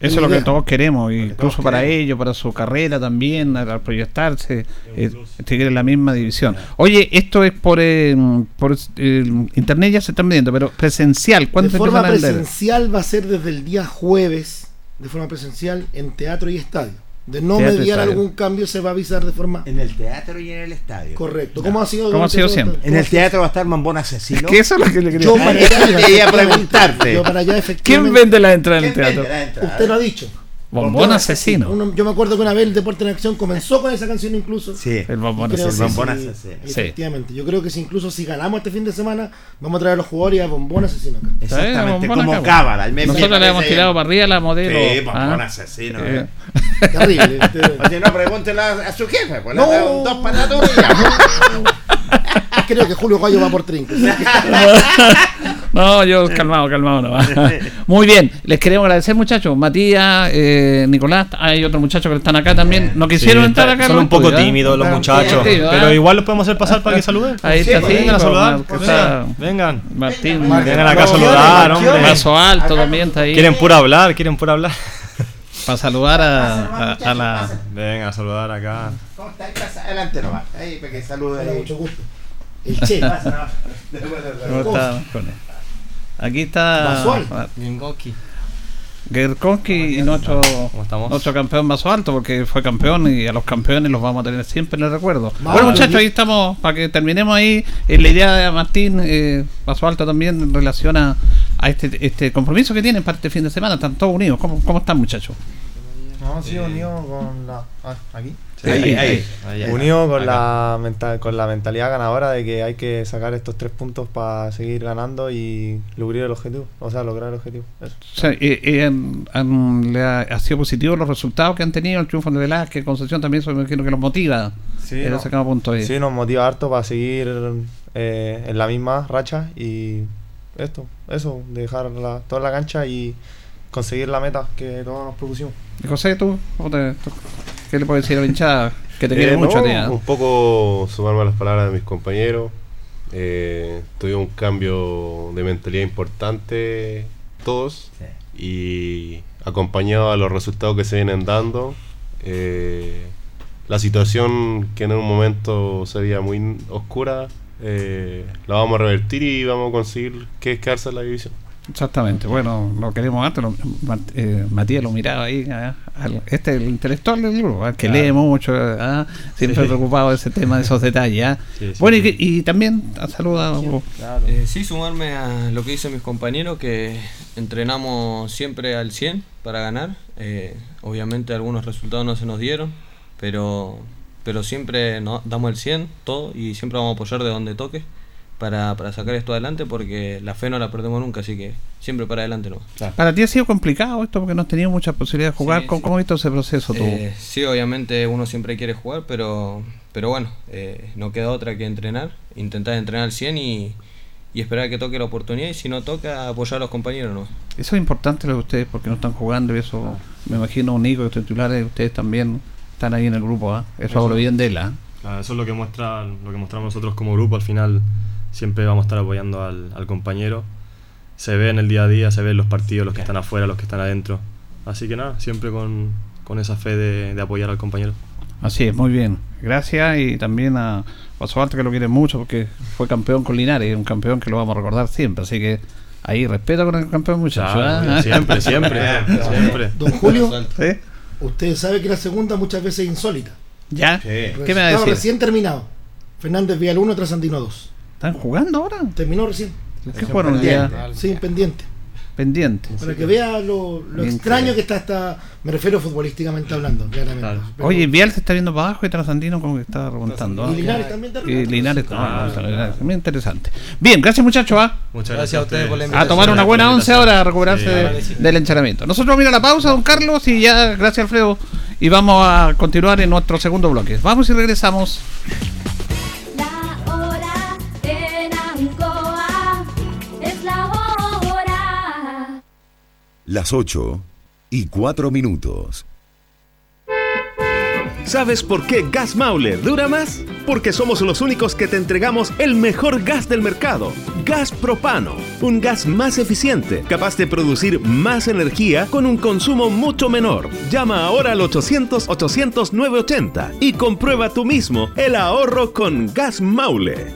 Eso es lo que todos queremos, incluso todos para queremos. ellos, para su carrera también, al proyectarse, eh, seguir en la misma división. Oye, esto es por, eh, por eh, internet, ya se están viendo, pero presencial, ¿cuándo De forma presencial va a ser desde el día jueves, de forma presencial, en teatro y estadio. De no Teatro mediar estadio. algún cambio, se va a avisar de forma En el teatro y en el estadio. correcta. ¿Cómo ha sido? ¿Cómo ha sido siempre? En ¿Cómo el teatro va a estar Bombón Asesino. ¿Qué eso es lo que le quería Yo para allá, preguntarte. Yo para allá, ¿Quién vende la entrada en el ¿Quién vende teatro? la entrada? Usted lo ha dicho. Bombón asesino. Uno- yo me acuerdo que una vez el Deporte en Acción comenzó con esa canción incluso. Sí. El bombón asesino. sí, asesino. Sí. Efectivamente. Yo creo que si incluso si ganamos este fin de semana, vamos a traer a los jugadores y a Bombón Asesino acá. Exactamente, Bombón como acá, cábala. me- me Nosotros le hemos tirado para arriba a la modelo. Sí, Bombón ¿ah? Asesino. Eh, eh. Terrible. Oye, no, pregúntele a, a su jefe. Pues No. le da un dos patadas y ya. Creo que Julio Gallo va por trinco. No, yo calmado, calmado no. Muy bien, les queremos agradecer muchachos. Matías, eh, Nicolás, hay otros muchachos que están acá también. No quisieron Sí, entrar acá. Son un poco ¿eh? tímidos los muchachos, pero ¿eh? igual los podemos hacer pasar para que saluden. Ahí está, sí, vengan a saludar. Vengan. Martín, Vengan acá a saludar, hombre. Paso alto también está ahí. Quieren pura hablar, quieren pura hablar. Para saludar a, a- a la. Vengan a saludar acá. ¿Cómo está? Ahí pasa, Adelante nomás. Ahí, para que salude. Mucho gusto. El Che. ¿Cómo está? Aquí está Basual. Gengoki. Y nuestro, nuestro campeón Vaso Alto, porque fue campeón y a los campeones los vamos a tener siempre en el recuerdo. Bueno, muchachos, ahí estamos, para que terminemos ahí. eh, la idea de Martín eh, Vaso Alto también en relación a, a este, este compromiso que tienen para este fin de semana. Están todos unidos. ¿Cómo, cómo están, muchachos? No, sí, unido con la. ah, aquí. Ahí, ahí. Ahí, ahí. Unido con Acá. la, mental, con la mentalidad ganadora de que hay que sacar estos tres puntos para seguir ganando y lograr el objetivo. O sea, lograr el objetivo. Eso. O sea, eh, eh, han- le ha, ha sido positivo los resultados que han tenido el triunfo de Velázquez, Concepción también, eso me imagino que los motiva. Sí, no. punto ahí. Sí, nos motiva harto para seguir eh, en la misma racha y esto, eso, dejar la, toda la cancha y conseguir la meta que todos nos propusimos. Y José, ¿tú? ¿Cómo te- tú- ¿Qué le puedes decir a la hinchada? Que te Eh, quiere mucho, no, tía. Un poco sumarme a las palabras de mis compañeros. Eh, tuvimos un cambio de mentalidad importante todos y acompañado a los resultados que se vienen dando. eh, la situación que en un momento se veía muy oscura, eh, la vamos a revertir y vamos a conseguir que es quedarse en la división. Exactamente, bueno, lo queremos antes. Lo, eh, Matías lo miraba ahí. ah, al- este es el intelectual del grupo, ah, que lee mucho, ah, siempre preocupado de ese tema, de esos detalles. Sí, sí, bueno, sí. Y, que- y también ha saludado. Eh, sí, sumarme a lo que dicen mis compañeros, que entrenamos siempre al 100 para ganar. Eh, obviamente algunos resultados no se nos dieron, pero, pero siempre no, damos el 100, todo, y siempre vamos a apoyar de donde toque para, para sacar esto adelante, porque la fe no la perdemos nunca, así que siempre para adelante no. Para ti ha sido complicado esto porque no has tenido muchas posibilidades de jugar. Sí, ¿Cómo, sí. cómo has visto ese proceso tú? Eh, sí, obviamente uno siempre quiere jugar, pero, pero bueno, eh, no queda otra que entrenar, intentar entrenar al 100 y, y esperar que toque la oportunidad y si no toca apoyar a los compañeros. ¿no? Eso es importante lo de ustedes porque no están jugando y eso, me imagino, Nico, que titulares, ustedes también están ahí en el grupo. ¿ah? Eso hablo bien de él. ¿ah? Claro, eso es lo que muestra lo que mostramos nosotros como grupo. Al final siempre vamos a estar apoyando al, al compañero. Se ve en el día a día, se ve en los partidos, los que están afuera, los que están adentro. Así que nada, siempre con, con esa fe de, de apoyar al compañero. Así es, muy bien. Gracias y también a Paso Alto que lo quiere mucho porque fue campeón con Linares, un campeón que lo vamos a recordar siempre. Así que ahí respeto con el campeón muchacho. Claro, ¿ah? siempre, siempre, siempre. Don Julio, ¿Sí? usted sabe que la segunda muchas veces es insólita. ¿Ya? Sí. ¿Qué me va a Resultado decir? recién terminado. Fernández Vial 1, Trasandino 2. ¿Están jugando ahora? Terminó recién. ¿Qué fueron día Sí, pendiente. pendiente? Para que vea lo, extraño que está esta. Me refiero futbolísticamente hablando, claramente. Claro. Pero- Oye, Vial se está viendo para abajo y Trasandino como que está remontando. ¿ah? y Linares también de Y. Linares, ah, Linares, muy interesante. Bien, gracias muchachos. ¿ah? Muchas Gracias a ustedes por la A tomar una buena once ahora a recuperarse de- del entrenamiento. Nosotros vamos a ir a la pausa, don Carlos, y ya, gracias Alfredo, y vamos a continuar en nuestro segundo bloque. Vamos y regresamos. Las 8 y 4 minutos. ¿Sabes por qué Gas Maule dura más? Porque somos los únicos que te entregamos el mejor gas del mercado. Gas propano, un gas más eficiente, capaz de producir más energía con un consumo mucho menor. Llama ahora al 800-800-980 y comprueba tú mismo el ahorro con Gas Maule.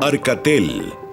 Arcatel,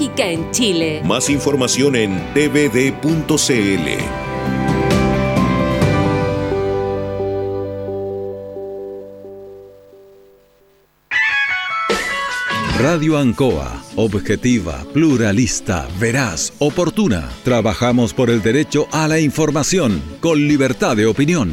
en Chile. Más información en tvd.cl. Radio Ancoa, objetiva, pluralista, veraz, oportuna. Trabajamos por el derecho a la información, con libertad de opinión.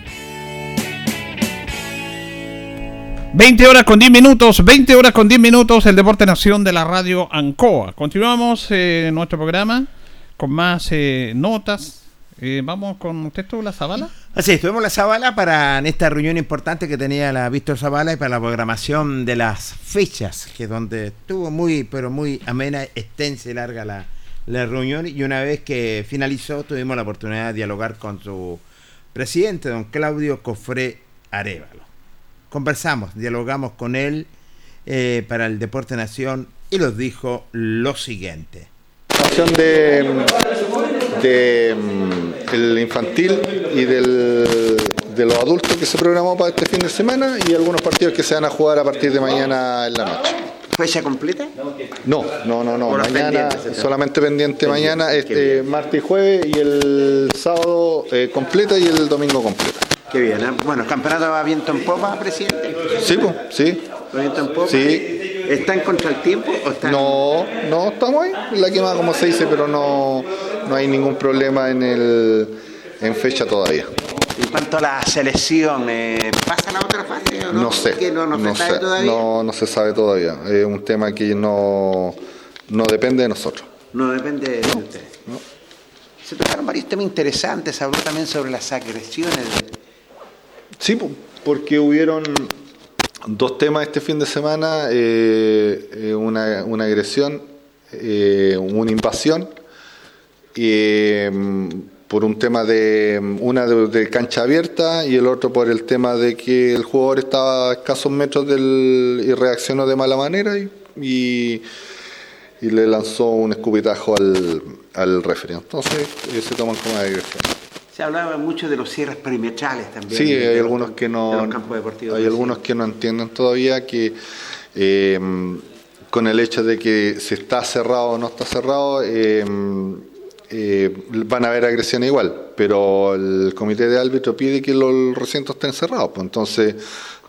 20 horas con 10 minutos, 20 horas con 10 minutos, el Deporte Nación de la Radio Ancoa. Continuamos eh, nuestro programa con más eh, notas. Eh, vamos con usted estuvo la Zabala. Así, estuvimos la Zabala para en esta reunión importante que tenía la Víctor Zabala y para la programación de las fechas, que donde estuvo muy, pero muy amena, extensa y larga la, la reunión. Y una vez que finalizó, tuvimos la oportunidad de dialogar con su presidente, don Claudio Cofré Arevalo conversamos, dialogamos con él eh, para el Deporte Nación y nos dijo lo siguiente. de, de mm, el infantil y del, de los adultos que se programó para este fin de semana y algunos partidos que se van a jugar a partir de mañana en la noche. ¿Fecha completa? No, no, no, no. Mañana, solamente pendiente Pendiente. mañana, este, martes y jueves y el sábado eh, completa y el domingo completa. Qué bien, ¿eh? bueno, el campeonato va viento en popa, presidente. Sí, pues, sí. ¿Va viento en popa? Sí. ¿Está en contra del tiempo o está No, no, estamos ahí, la quemada como se dice, pero no, no hay ningún problema en el en fecha todavía. En cuanto a la selección, eh, ¿pasa la otra fase o no? No sé, Que no, no, se sabe sé, todavía. no, no se sabe todavía. Es un tema que no, no depende de nosotros. No depende de ustedes. Se tocaron varios temas interesantes, se habló también sobre las agresiones. Sí, po, porque hubieron dos temas este fin de semana, eh, eh, una, una agresión, eh, una invasión, eh, por un tema de una de, de cancha abierta y el otro por el tema de que el jugador estaba a escasos metros del y reaccionó de mala manera y, y, y le lanzó un escupitajo al, al referee. Entonces eh, se toman como agresión. Se hablaba mucho de los cierres perimetrales también. Sí, hay algunos que no, hay algunos que no entienden todavía que eh, con el hecho de que si está cerrado o no está cerrado, eh, eh, van a haber agresiones igual, pero el comité de árbitro pide que los recintos estén cerrados, pues entonces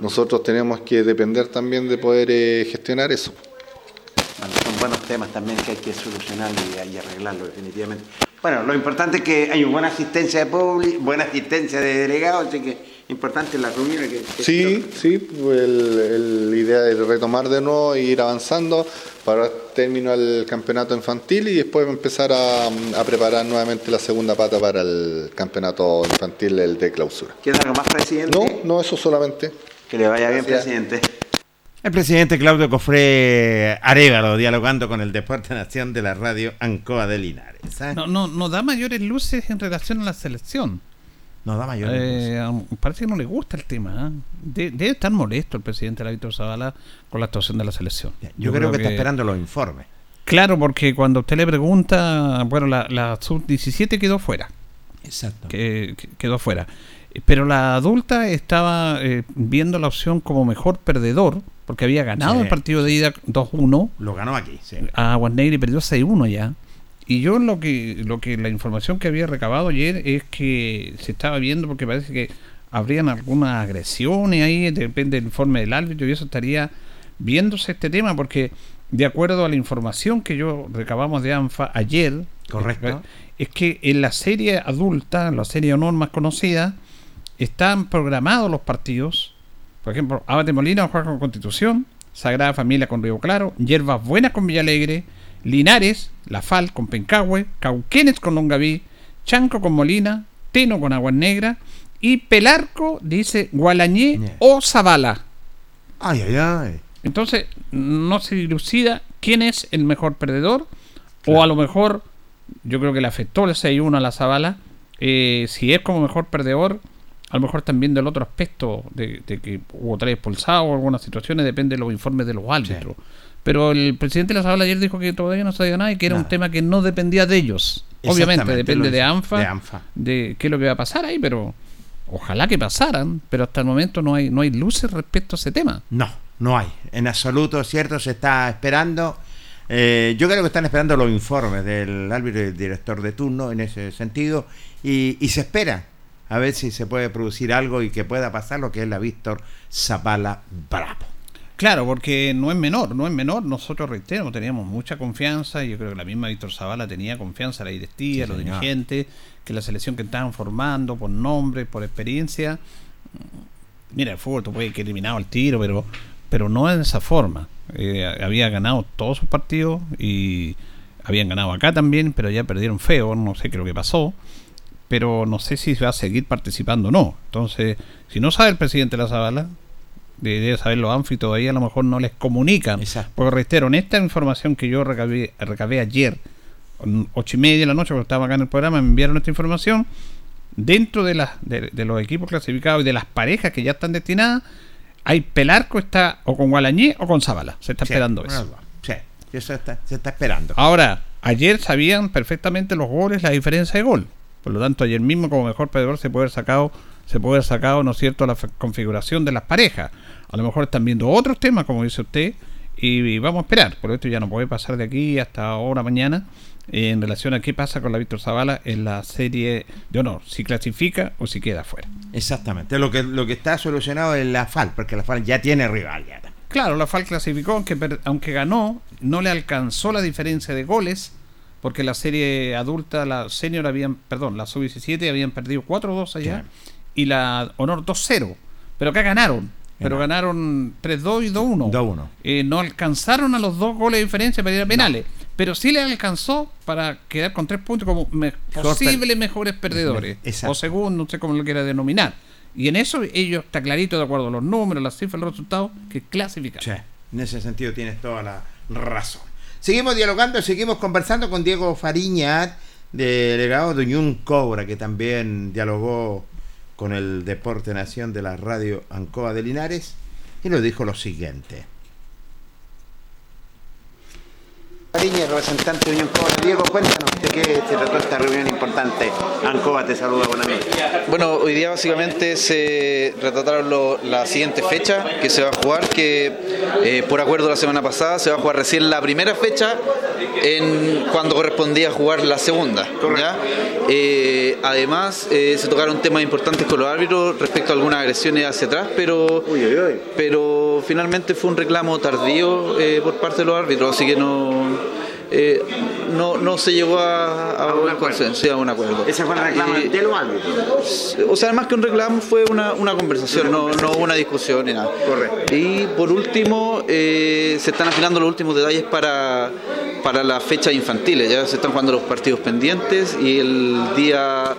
nosotros tenemos que depender también de poder eh, gestionar eso. Bueno, son buenos temas también que hay que solucionar y, y arreglarlo definitivamente. Bueno, lo importante es que hay una buena asistencia de público, buena asistencia de delegados, así que importante la reunión. Que, que- Sí, sí, la idea de retomar de nuevo e ir avanzando para dar término al campeonato infantil y después empezar a, a preparar nuevamente la segunda pata para el campeonato infantil, el de clausura. ¿Queda algo más, presidente? No, no, eso solamente. Que le vaya bien, Gracias. presidente. El presidente Claudio Cofré Arevalo dialogando con el Deporte Nación de la radio Ancoa de Linares. ¿eh? No, no, no da mayores luces en relación a la selección. No da mayores Eh, Parece que no le gusta el tema. ¿eh? De- debe estar molesto el presidente de la Víctor Zavala con la actuación de la selección. Yo, creo, que, está esperando los informes. Claro, porque cuando usted le pregunta, bueno, la, la sub-17 quedó fuera. Exacto. Que, que- quedó fuera. Pero la adulta estaba eh, viendo la opción como mejor perdedor, porque había ganado Sí. el partido de ida 2-1 Lo ganó aquí, sí. a y perdió 6-1 ya. Y yo lo que, lo que la información que había recabado ayer es que se estaba viendo porque parece que habrían algunas agresiones ahí, depende del informe del árbitro y eso estaría viéndose este tema porque de acuerdo a la información que yo recabamos de ANFA ayer, Correcto. es que en la serie adulta, en la serie honor más conocida, están programados los partidos. Por ejemplo, Abate Molina va a jugar con Constitución, Sagrada Familia con Río Claro, Hierbas Buenas con Villalegre, Linares, La Fal con Pencahue, Cauquenes con Longaví, Chanco con Molina, Teno con Aguas Negras y Pelarco dice Gualañé o Zavala. Ay, ay, ay. Entonces, no se dilucida quién es el mejor perdedor, o a lo mejor, yo creo que le afectó el 6-1 a la Zabala, eh, si es como mejor perdedor, a lo mejor también del otro aspecto, de, de que hubo tres expulsados o algunas situaciones, depende de los informes de los árbitros. Pero el presidente de la Zabala ayer dijo que todavía no sabía nada y que era un tema que no dependía de ellos. Obviamente, depende ANFA, de ANFA. de qué es lo que va a pasar ahí, pero ojalá que pasaran, pero hasta el momento no hay, no hay luces respecto a ese tema. No, no hay. En absoluto, cierto, se está esperando. Eh, yo creo que están esperando los informes del árbitro y del director de turno en ese sentido y, y se espera a ver si se puede producir algo y que pueda pasar lo que es la Víctor Zapala Bravo. Claro, porque no es menor, no es menor. Nosotros, reitero, teníamos mucha confianza. Yo creo que la misma Víctor Zavala tenía confianza, la directiva, Sí, los señor. dirigentes, que la selección que estaban formando, por nombre, por experiencia. Mira, el fútbol, tú puedes que eliminado el tiro, pero, pero no de esa forma. Eh, había ganado todos sus partidos y habían ganado acá también, pero ya perdieron feo. No sé qué es lo que pasó. Pero no sé si va a seguir participando o no. Entonces, si no sabe el presidente de la Zavala, debe saberlo Anfi todavía a lo mejor no les comunican. Porque reitero, en esta información que yo recabé, recabé ayer, ocho y media de la noche, cuando estaba acá en el programa, me enviaron esta información. Dentro de, las de, de los equipos clasificados y de las parejas que ya están destinadas, hay Pelarco está o con Gualañé o con Zabala. Se está Sí, esperando eso. Sí, eso está, se está esperando. Ahora, ayer sabían perfectamente los goles, la diferencia de gol. Por lo tanto, ayer mismo como mejor perdedor se puede haber sacado, se puede haber sacado, ¿no es cierto?, la configuración de las parejas. A lo mejor están viendo otros temas, como dice usted, y, y vamos a esperar. Por esto ya no puede pasar de aquí hasta ahora mañana en relación a qué pasa con la Víctor Zavala en la serie de honor, si clasifica o si queda fuera. Exactamente. Lo que, lo que está solucionado es la FAL, porque la FAL ya tiene rival. Ya. Claro, la FAL clasificó, aunque, aunque ganó, no le alcanzó la diferencia de goles, porque la serie adulta, la senior habían, perdón, la sub-17 habían perdido 4-2 allá y la honor 2-0. Pero acá ganaron. Pero ganaron 3-2 y 2-1. 2-1. Eh, no alcanzaron a los dos goles de diferencia para ir a penales. Pero sí le alcanzó para quedar con tres puntos como me- posibles mejores perdedores. Exacto. O segundo, no sé cómo lo quiera denominar. Y en eso ellos está clarito, de acuerdo a los números, las cifras, los resultados, que clasifican. Sí, en ese sentido tienes toda la razón. Seguimos dialogando, seguimos conversando con Diego Fariña, delegado de Unión Cobra, que también dialogó con el Deporte Nación de la radio Ancoa de Linares y nos dijo lo siguiente. Fariña, representante de Unión Cobra. Diego, cuéntanos de qué se trató esta reunión importante. Ancoa te saluda, buen amigo. Bueno, hoy día básicamente se retrataron lo- la siguiente fecha que se va a jugar, que eh, por acuerdo la semana pasada se va a jugar recién la primera fecha en cuando correspondía jugar la segunda. ¿ya? Eh, además, eh, se tocaron temas importantes con los árbitros respecto a algunas agresiones hacia atrás, pero, pero finalmente fue un reclamo tardío eh, por parte de los árbitros, así que no... eh, no, no se llegó a, a un consenso, sí, a un acuerdo. Ese fue el reclamo de los árbitros. o sea, más que un reclamo fue una, una conversación, no, no una discusión ni nada. Correcto. Y por último, eh, se están afinando los últimos detalles para, para las fechas infantiles. Ya se están jugando los partidos pendientes y el día,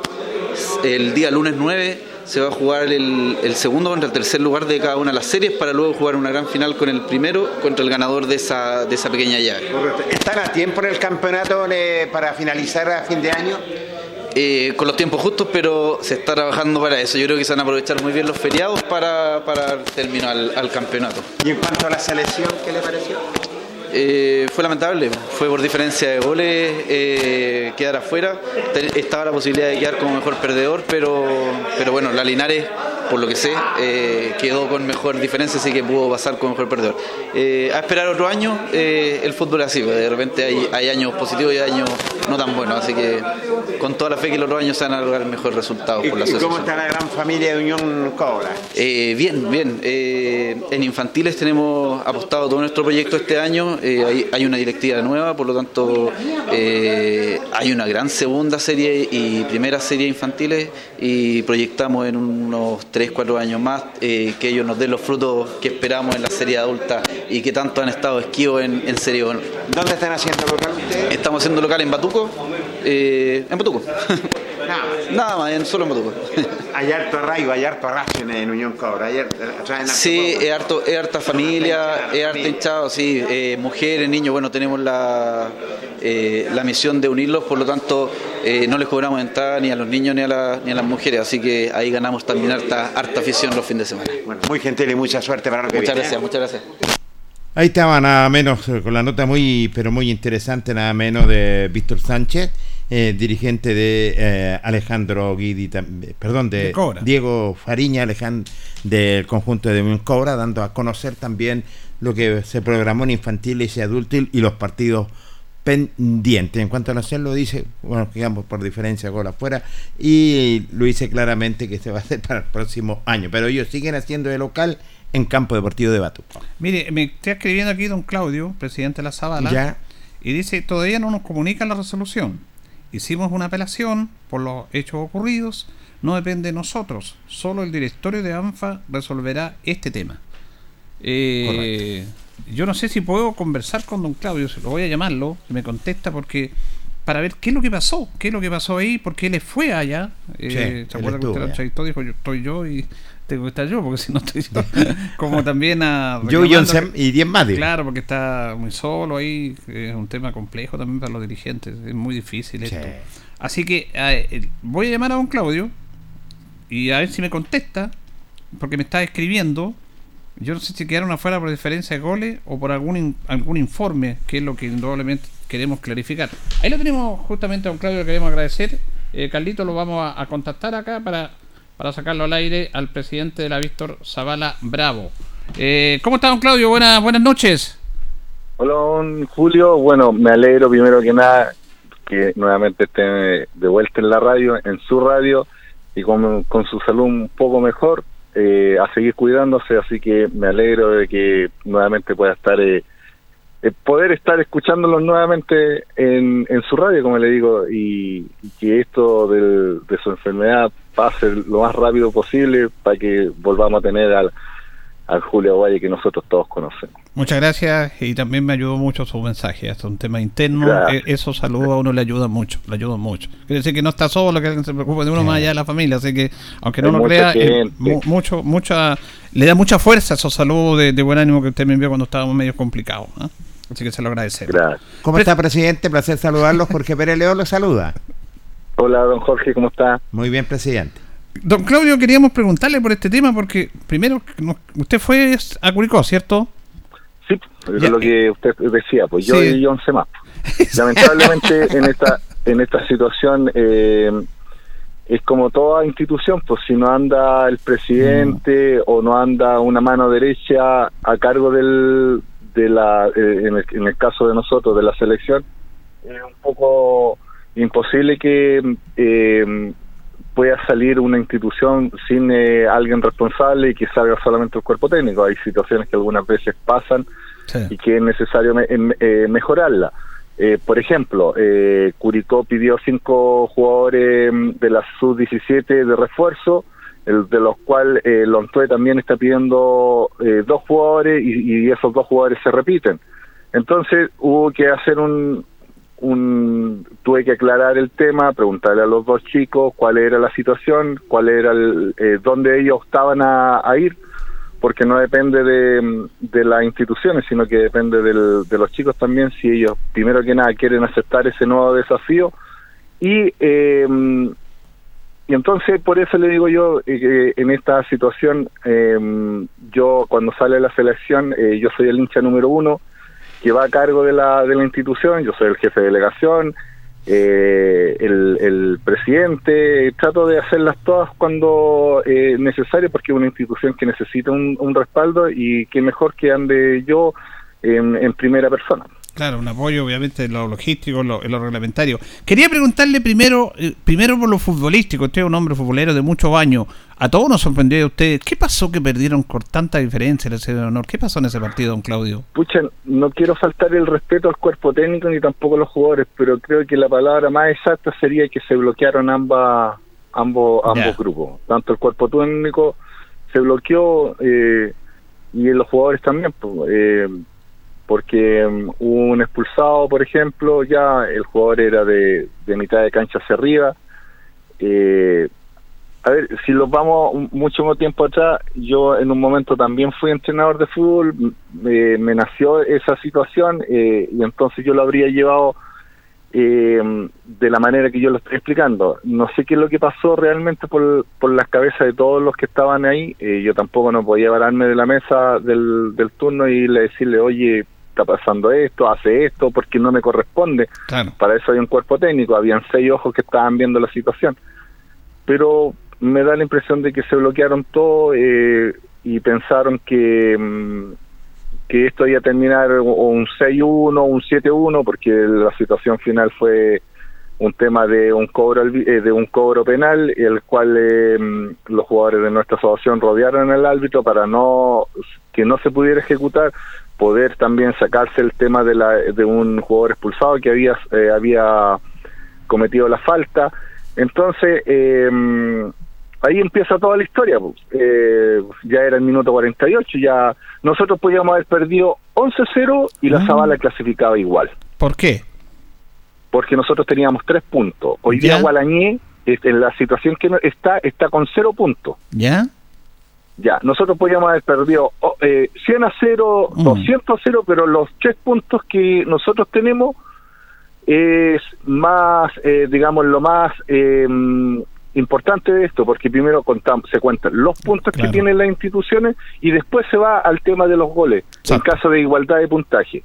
el día lunes 9 se va a jugar el, el segundo contra el tercer lugar de cada una de las series para luego jugar una gran final con el primero contra el ganador de esa, de esa pequeña llave. ¿Están a tiempo en el campeonato eh, para finalizar a fin de año? Eh, con los tiempos justos, pero se está trabajando para eso. Yo creo que se van a aprovechar muy bien los feriados para, para término al, al campeonato. Y en cuanto a la selección, ¿qué le pareció? Eh, fue lamentable, fue por diferencia de goles eh, quedar afuera. Estaba la posibilidad de quedar como mejor perdedor, pero, pero bueno, la Linares, por lo que sé, eh, quedó con mejor diferencia, así que pudo pasar como mejor perdedor. A esperar otro año, el fútbol es así, de repente hay, hay años positivos y años no tan buenos, así que con toda la fe que los otros años se van a lograr mejores resultados ¿Y, por la y cómo está la gran familia de Unión Cobra? Eh, bien, bien. En infantiles tenemos apostado todo nuestro proyecto este año. Eh, hay, hay una directiva nueva, por lo tanto eh, hay una gran segunda serie y primera serie infantiles y proyectamos en unos 3, 4 años más eh, que ellos nos den los frutos que esperamos en la serie adulta y que tanto han estado esquivos en, en serie honor. ¿Dónde están haciendo local ustedes? Estamos haciendo local en Batuco. en Batuco. Nada más, en, solo en Batuco. hay harto arraigo, hay harto arrastre en, en Unión Cobra. Hay traen harto Sí, es, harto, es harta familia, es harto hinchado, sí, eh, mujeres, niños, bueno, tenemos la, eh, la misión de unirlos, por lo tanto eh, no les cobramos entrada ni a los niños ni a, la- ni a las mujeres, así que ahí ganamos también harta, harta afición los fines de semana. Bueno, muy gentil y mucha suerte para lo que Muchas viene, gracias, ¿eh? muchas gracias. Ahí estaba nada menos, eh, con la nota muy, pero muy interesante, nada menos de Víctor Sánchez, eh, dirigente de eh, Alejandro Guidi, perdón, de. Diego Fariña, Alejandro, del conjunto de Unión Cobra, dando a conocer también lo que se programó en infantiles y adultos y los partidos pendientes. En cuanto a hacerlo, dice, bueno, digamos por diferencia gol afuera, y lo dice claramente que se va a hacer para el próximo año, pero ellos siguen haciendo de local en Campo Deportivo de Batuco. Mire, me está escribiendo aquí don Claudio, presidente de la Zabala, Ya. y dice, todavía no nos comunican la resolución. Hicimos una apelación por los hechos ocurridos, no depende de nosotros, solo el directorio de ANFA resolverá este tema. Eh, yo no sé si puedo conversar con don Claudio, lo voy a llamarlo, que me contesta porque para ver qué es lo que pasó, qué es lo que pasó ahí, porque él fue allá. Eh, Sí, ¿Se acuerda que usted lo entrevistó? Dijo, yo estoy yo y tengo que estar yo, porque si no estoy yo. Como también a... Yo, John que- y 10 más. Claro, porque está muy solo ahí, es un tema complejo también para los dirigentes, es muy difícil esto. Así que eh, voy a llamar a don Claudio y a ver si me contesta, porque me está escribiendo. Yo no sé si quedaron afuera por diferencia de goles o por algún in- algún informe, que es lo que indudablemente queremos clarificar. Ahí lo tenemos justamente a don Claudio, le queremos agradecer. Eh, Carlito, lo vamos a, a contactar acá para, para sacarlo al aire al presidente de la Víctor Zavala Bravo. Eh, ¿Cómo está don Claudio? Buenas, buenas noches. Hola, don Julio. Bueno, me alegro primero que nada que nuevamente esté de vuelta en la radio, en su radio, y con, con su salud un poco mejor, eh, a seguir cuidándose, así que me alegro de que nuevamente pueda estar, eh, eh, poder estar escuchándolos nuevamente en, en su radio, como le digo, y, y que esto del- de su enfermedad pase lo más rápido posible para que volvamos a tener al, al Julio Valle que nosotros todos conocemos. Muchas gracias y también me ayudó mucho su mensaje. Esto es un tema interno. Gracias. e- Esos saludos a uno le ayudan mucho. Le ayudan mucho. Quiere decir que no está solo, que se preocupe de uno más allá de la familia. Así que, aunque no Hay lo crea, eh, mu- mucho, mucha, le da mucha fuerza esos saludos de, de buen ánimo que usted me envió cuando estábamos medio complicados. ¿ah? Así que se lo agradecemos. ¿Cómo está, presidente? Placer saludarlos. Jorge Pérez León los saluda. Hola, don Jorge, ¿cómo está? Muy bien, presidente. Don Claudio, queríamos preguntarle por este tema porque, primero, usted fue a Curicó, ¿cierto? Sí, es lo que usted decía, pues yo Sí. y 11 más. Lamentablemente en esta en esta situación eh, es como toda institución, pues si no anda el presidente o no anda una mano derecha a cargo del de la eh, en, el, en el caso de nosotros de la selección es un poco imposible que eh, pueda salir una institución sin eh, alguien responsable y que salga solamente el cuerpo técnico. Hay situaciones que algunas veces pasan y que es necesario me- em- eh, mejorarla. Eh, por ejemplo, eh, Curicó pidió cinco jugadores mm, de la sub-17 de refuerzo, el, de los cuales eh, Lontue también está pidiendo eh, dos jugadores y, y esos dos jugadores se repiten. Entonces hubo que hacer un, un tuve que aclarar el tema, preguntarle a los dos chicos cuál era la situación, cuál era el, eh, dónde ellos estaban a, ir, porque no depende de, de las instituciones, sino que depende del- de los chicos también, si ellos primero que nada quieren aceptar ese nuevo desafío. Y eh, y entonces por eso le digo yo eh, que en esta situación eh, yo cuando sale la selección eh, yo soy el hincha número uno que va a cargo de la, de la institución, yo soy el jefe de delegación, eh, el, presidente, trato de hacerlas todas cuando es necesario porque es una institución que necesita un, un respaldo y que mejor que ande yo en, en primera persona. Claro, un apoyo obviamente en lo logístico, en lo, en lo reglamentario. Quería preguntarle primero, eh, primero por lo futbolístico, usted es un hombre futbolero de muchos años, a todos nos sorprendió a ustedes, ¿qué pasó que perdieron con tanta diferencia en ese de honor? ¿Qué pasó en ese partido, don Claudio? Pucha, no quiero faltar el respeto al cuerpo técnico ni tampoco a los jugadores, pero creo que la palabra más exacta sería que se bloquearon ambas, ambos, ambos grupos. Tanto el cuerpo técnico se bloqueó eh, y los jugadores también, eh, porque mm, un expulsado, por ejemplo, ya el jugador era de, de mitad de cancha hacia arriba. Eh, A ver, si los vamos mucho más tiempo atrás, yo en un momento también fui entrenador de fútbol, me, me nació esa situación eh, y entonces yo lo habría llevado eh, de la manera que yo lo estoy explicando. No sé qué es lo que pasó realmente por, por las cabezas de todos los que estaban ahí. Eh, yo tampoco no podía pararme de la mesa del, del turno y le decirle, oye, está pasando esto, hace esto, porque no me corresponde. Para eso hay un cuerpo técnico, habían seis ojos que estaban viendo la situación. Pero me da la impresión de que se bloquearon todo eh, y pensaron que, mm, que esto iba a terminar un 6-1, un 7-1, porque la situación final fue un tema de un cobro eh, de un cobro penal, el cual eh, mm, los jugadores de nuestra asociación rodearon al árbitro para no que no se pudiera ejecutar, poder también sacarse el tema de, la, de un jugador expulsado que había eh, había cometido la falta. Entonces, eh, mm, ahí empieza toda la historia. pues. Eh, ya era el minuto 48, ya nosotros podíamos haber perdido 11-0 y la Ah. Zavala clasificaba igual, ¿Por qué? porque nosotros teníamos tres puntos. Hoy día Ya. Gualañé, este, en la situación que no- está, está con cero puntos. ¿Ya? Ya, nosotros podíamos haber perdido oh, eh, 100 a 0, Mm. 200 a 0, pero los tres puntos que nosotros tenemos es más, eh, digamos, lo más eh, importante de esto, porque primero contamos, se cuentan los puntos que tienen las instituciones y después se va al tema de los goles, en caso de igualdad de puntaje.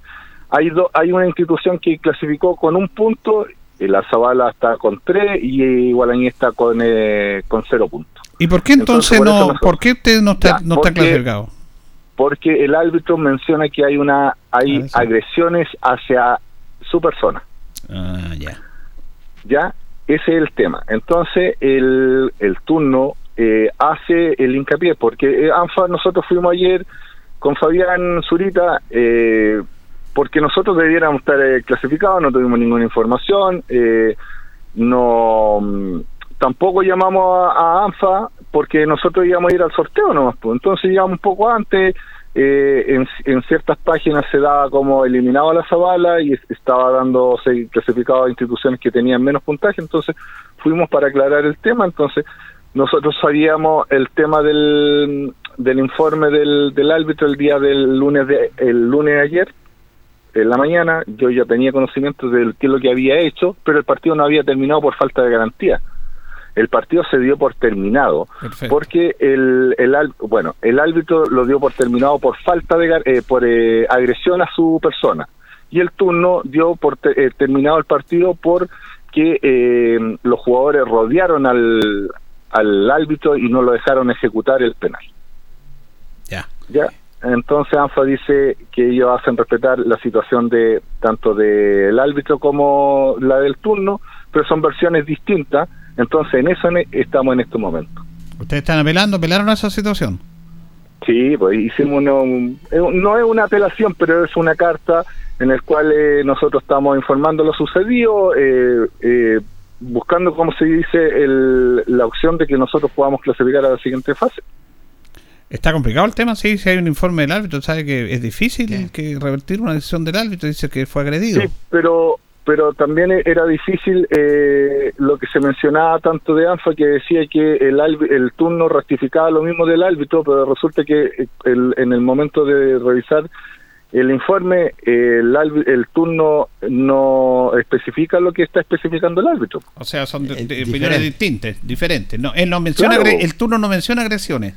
Hay, do- hay una institución que clasificó con un punto, y la Zabala está con tres y Gualañé está con, eh, con cero puntos. ¿Y por qué entonces, Entonces, por eso no, por qué usted no está, Ya, no está clasificado? porque el árbitro menciona que hay una hay agresiones hacia su persona. Ah, ya. ¿Ya? Ese es el tema. Entonces, el, el turno eh, hace el hincapié, porque eh, ANFA nosotros fuimos ayer con Fabián Zurita, eh, porque nosotros debiéramos estar eh, clasificados, no tuvimos ninguna información, eh, no mm, tampoco llamamos a, ANFA porque nosotros íbamos a ir al sorteo nomás, pues. entonces llegamos un poco antes, eh, en, ciertas páginas se daba como eliminado la Zabala y es- estaba dándose clasificado a instituciones que tenían menos puntaje, entonces fuimos para aclarar el tema, entonces nosotros sabíamos el tema del, del informe del, del árbitro el día del lunes de, el lunes de ayer en la mañana. Yo ya tenía conocimiento de qué es lo que había hecho pero el partido no había terminado por falta de garantía el partido se dio por terminado porque el, el al- bueno el árbitro lo dio por terminado por falta de eh, por eh, agresión a su persona. Y el turno dio por te- eh, terminado el partido por que eh, los jugadores rodearon al, al árbitro y no lo dejaron ejecutar el penal. Ya. ya. Entonces ANFA dice que ellos hacen respetar la situación de tanto del árbitro como la del turno pero son versiones distintas entonces en eso ne- estamos en este momento ¿Ustedes están apelando? ¿Apelaron a esa situación? Sí, pues hicimos una- un- no es una apelación, pero es una carta en el cual eh, nosotros estamos informando lo sucedido, eh, eh, buscando, como se dice, el- la opción de que nosotros podamos clasificar a la siguiente fase. Está complicado el tema, sí, si hay un informe del árbitro, sabe que es difícil que revertir una decisión del árbitro, dice que fue agredido. Sí, pero pero también e- era difícil eh, lo que se mencionaba tanto de ANFA que decía que el, el turno ratificaba lo mismo del árbitro, pero resulta que eh, el- en el momento de revisar el informe, eh, el, el turno no especifica lo que está especificando el árbitro. O sea, son de- de diferente. opiniones distintas, diferentes. No, él no menciona Claro. el turno no menciona agresiones.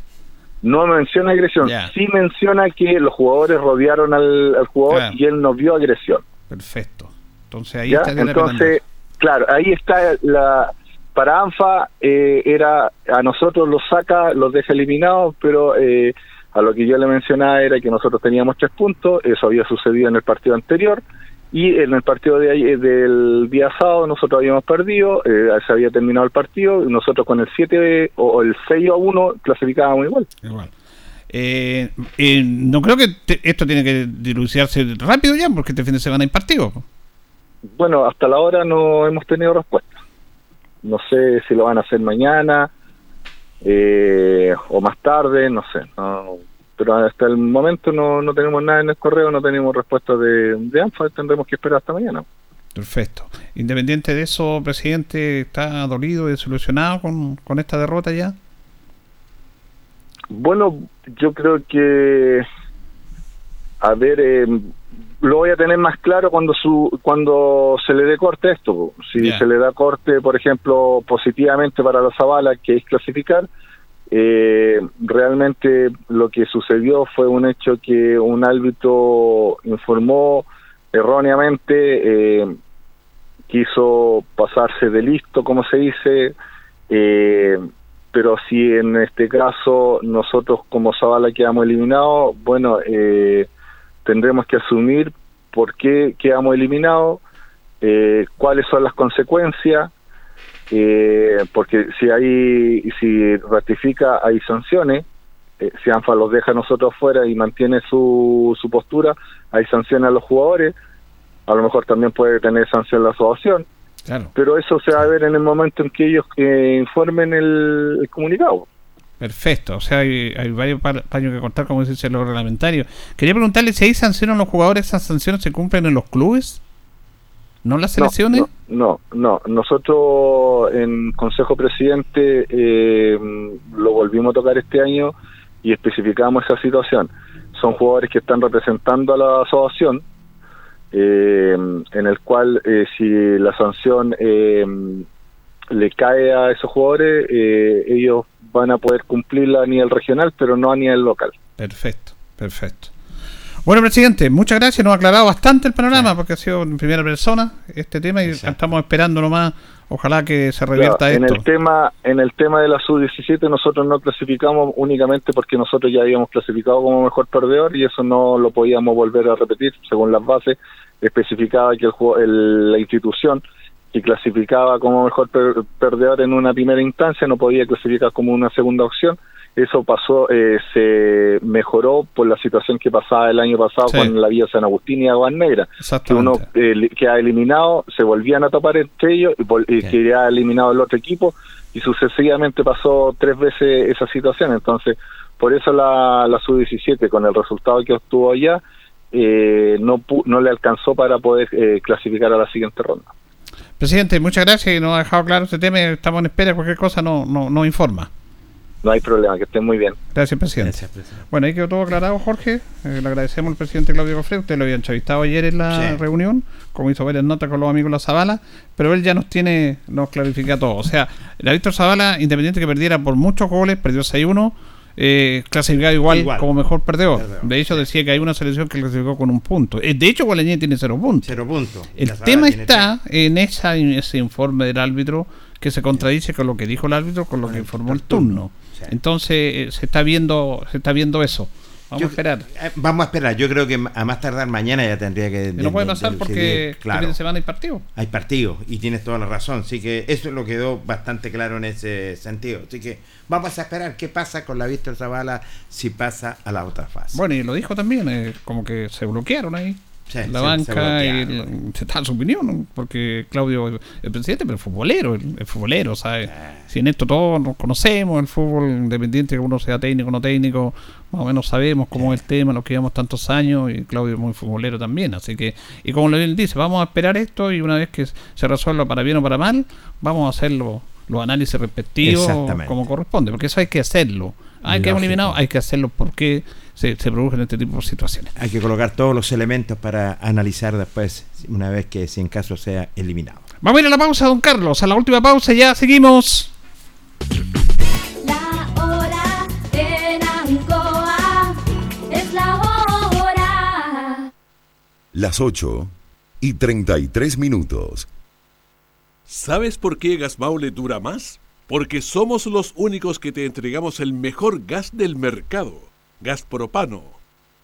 No menciona agresión, Ya. sí menciona que los jugadores rodearon al, al jugador Claro. y él no vio agresión. Perfecto. Entonces ahí ¿ya? está Entonces, claro, ahí está la... Para ANFA eh, era, a nosotros los saca, los deja eliminados, pero eh, a lo que yo le mencionaba era que nosotros teníamos tres puntos, eso había sucedido en el partido anterior, y en el partido de ahí- del día sábado nosotros habíamos perdido, eh, se había terminado el partido, y nosotros con el 7 o o el 6 a 1 clasificábamos igual. Igual. Eh, eh, no creo que te- esto tiene que dilucidarse rápido ya, porque este fin de semana hay partido. Bueno, hasta la hora no hemos tenido respuesta. No sé si lo van a hacer mañana eh, o más tarde, no sé. no- pero hasta el momento no, no tenemos nada en el correo, no tenemos respuesta de, de ANFA, tendremos que esperar hasta mañana. Perfecto. Independiente de eso, presidente, ¿está dolido y desilusionado con, con esta derrota ya? Bueno, yo creo que, a ver, eh, lo voy a tener más claro cuando su cuando se le dé corte a esto. Si se le da corte, por ejemplo, positivamente para la Zavala, que es clasificar, eh, realmente lo que sucedió fue un hecho que un árbitro informó erróneamente, eh, quiso pasarse de listo, como se dice, eh, pero si en este caso nosotros como Zavala quedamos eliminados, bueno, eh, tendremos que asumir por qué quedamos eliminados, eh, cuáles son las consecuencias, eh, porque si hay, si ratifica hay sanciones, eh, si ANFA los deja a nosotros fuera y mantiene su, su postura, hay sanciones a los jugadores, a lo mejor también puede tener sanción la asociación, Claro. pero eso se va a ver en el momento en que ellos eh, informen el, el comunicado. Perfecto, o sea, hay, hay varios pa- paños que cortar, como dice los reglamentarios. Quería preguntarle si hay sanciones a los jugadores, ¿esas sanciones se cumplen en los clubes? ¿No en las selecciones? No, no, nosotros en Consejo Presidente eh, lo volvimos a tocar este año y especificamos esa situación. Son jugadores que están representando a la asociación, eh, en el cual eh, si la sanción eh, le cae a esos jugadores, eh, ellos van a poder cumplirla a nivel regional, pero no a nivel local. Perfecto, perfecto. Bueno, presidente, muchas gracias. Nos ha aclarado bastante el panorama porque ha sido en primera persona este tema y estamos esperando nomás. Ojalá que se revierta Claro, en esto. el tema en el tema de la sub-17 nosotros no clasificamos únicamente porque nosotros ya habíamos clasificado como mejor perdedor y eso no lo podíamos volver a repetir según las bases especificaba que el, juego- el- la institución que clasificaba como mejor per- perdedor en una primera instancia no podía clasificar como una segunda opción eso pasó eh, se mejoró por la situación que pasaba el año pasado Sí. con la Villa San Agustín y Aguas Negras que uno eh, queda eliminado, se volvían a tapar entre ellos y, vol- y quedaba eliminado el otro equipo y sucesivamente pasó tres veces esa situación. Entonces, por eso la, la sub-17, con el resultado que obtuvo allá, eh, no, pu- no le alcanzó para poder eh, clasificar a la siguiente ronda. Presidente, muchas gracias. Nos ha dejado claro este tema. Estamos en espera. Cualquier cosa no, no, nos informa. No hay problema, que estén muy bien. Gracias, presidente. Bueno, ahí quedó todo aclarado, Jorge. Eh, le agradecemos al presidente Claudio Cofre. Usted lo había entrevistado ayer en la Sí. reunión, como hizo varias notas con los amigos de la Zavala, pero él ya nos tiene, nos clarifica todo. O sea, el Víctor Zavala, independiente que perdiera por muchos goles, perdió 6-1, eh, clasificado igual, Igual. como mejor perdedor. De hecho, decía que hay una selección que clasificó con un punto. Eh, de hecho, Gualeñé tiene cero puntos. Cero puntos. El tema está en esa, en ese informe del árbitro que se contradice con lo que dijo el árbitro, con lo que informó el turno. Entonces eh, se está viendo, se está viendo eso. Vamos Yo- a esperar. Eh, Vamos a esperar. Yo creo que a más tardar mañana ya tendría que. Y no puede de- pasar de- porque este fin de semana hay partido. Hay partido y tienes toda la razón. Así que eso lo quedó bastante claro en ese sentido. Así que vamos a esperar qué pasa con la Víctor Zavala si pasa a la otra fase. Bueno, y lo dijo también, eh, como que se bloquearon ahí. Sí, la se- banca se y el- se está su opinión, ¿no? porque Claudio es el presidente, pero el futbolero, el, el futbolero, ¿sabes? Ah. Si en esto todos nos conocemos, el fútbol independiente, que uno sea técnico o no técnico, más o menos sabemos cómo es el tema, lo que llevamos tantos años, y Claudio es muy futbolero también, así que, y como él dice, vamos a esperar esto y una vez que se resuelva para bien o para mal, vamos a hacer los, los análisis respectivos como corresponde, porque eso hay que hacerlo. Hay que eliminado, hay que hacerlo porque se, se producen este tipo de situaciones. Hay que colocar todos los elementos para analizar después, una vez que si en caso sea eliminado. Vamos a ir a la pausa, don Carlos. A la última pausa ya seguimos. La hora en Ancoa es la hora. Las 8 y 33 minutos. ¿Sabes por qué Gas Maule dura más? Porque somos los únicos que te entregamos el mejor gas del mercado, gas propano.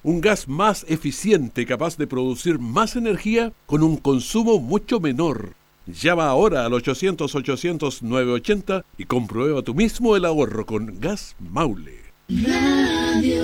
Un gas más eficiente capaz de producir más energía con un consumo mucho menor. Llama ahora al 800-800-980 y comprueba tú mismo el ahorro con Gas Maule. Radio.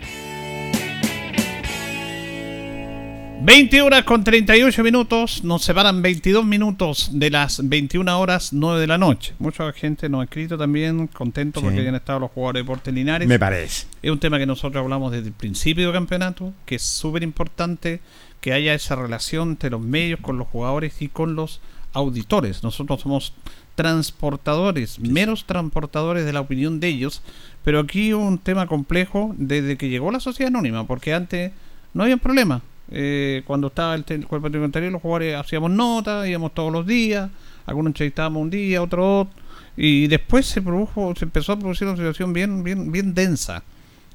20 horas con 38 minutos, nos separan 22 minutos de las 21 horas 9 de la noche. Mucha gente nos ha escrito también, contento Sí. porque hayan estado los jugadores de Deportes Linares. Me parece. Es un tema que nosotros hablamos desde el principio del campeonato, que es súper importante que haya esa relación entre los medios con los jugadores y con los auditores. Nosotros somos transportadores, meros transportadores de la opinión de ellos, pero aquí un tema complejo desde que llegó la sociedad anónima, porque antes no había problema. Eh, cuando estaba el, el cuerpo tributario, los jugadores hacíamos notas, íbamos todos los días, algunos entrevistábamos un día, otro otro, y después se produjo, se empezó a producir una situación bien, bien, bien densa,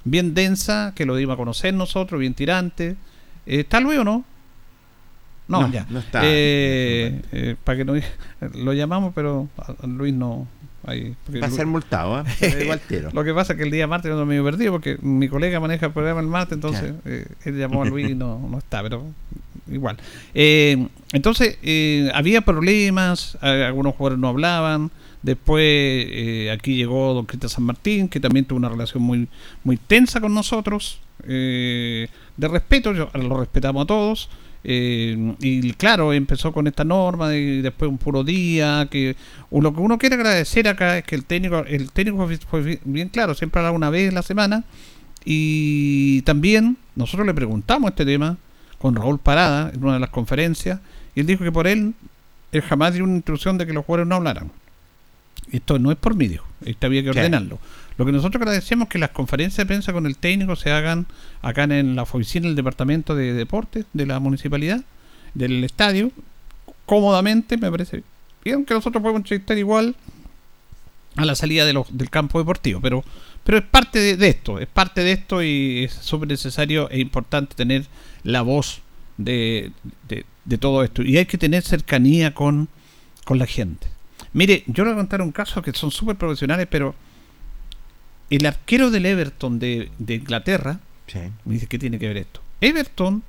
bien densa, que lo dimos a conocer nosotros, bien tirante. Eh, ¿Está Luis o no? No, No, ya. no está. Eh, eh, para que no lo llamamos, pero Luis no. Ahí, Va a ser multado, ¿eh? Igual tiro. Lo que pasa es que el día martes ando medio perdido porque mi colega maneja el programa el martes, entonces eh, él llamó a Luis y no, no está, pero igual. Eh, entonces, eh, había problemas, algunos jugadores no hablaban. Después aquí llegó Don Cristian San Martín, que también tuvo una relación muy, muy tensa con nosotros, de respeto, yo, lo respetamos a todos. Eh, y claro, empezó con esta norma y después un puro día. que Lo que uno quiere agradecer acá es que el técnico, el técnico fue- bien- claro, siempre habla una vez a la semana. Y también nosotros le preguntamos este tema con Raúl Parada en una de las conferencias y él dijo que por él, él jamás dio una instrucción de que los jugadores no hablaran. Esto no es por mí, dijo. Esto había que Sí. ordenarlo. Lo que nosotros agradecemos es que las conferencias de prensa con el técnico se hagan acá en la oficina del Departamento de Deportes de la municipalidad, del estadio, cómodamente, me parece bien que nosotros podemos entrevistar igual a la salida de los- del campo deportivo, pero pero es parte de, de esto, es parte de esto y es súper necesario e importante tener la voz de, de- de todo esto. Y hay que tener cercanía con, con la gente. Mire, yo le voy a contar un caso que son súper profesionales, pero el arquero del Everton de, de Inglaterra, me dice, ¿qué tiene que ver esto? Everton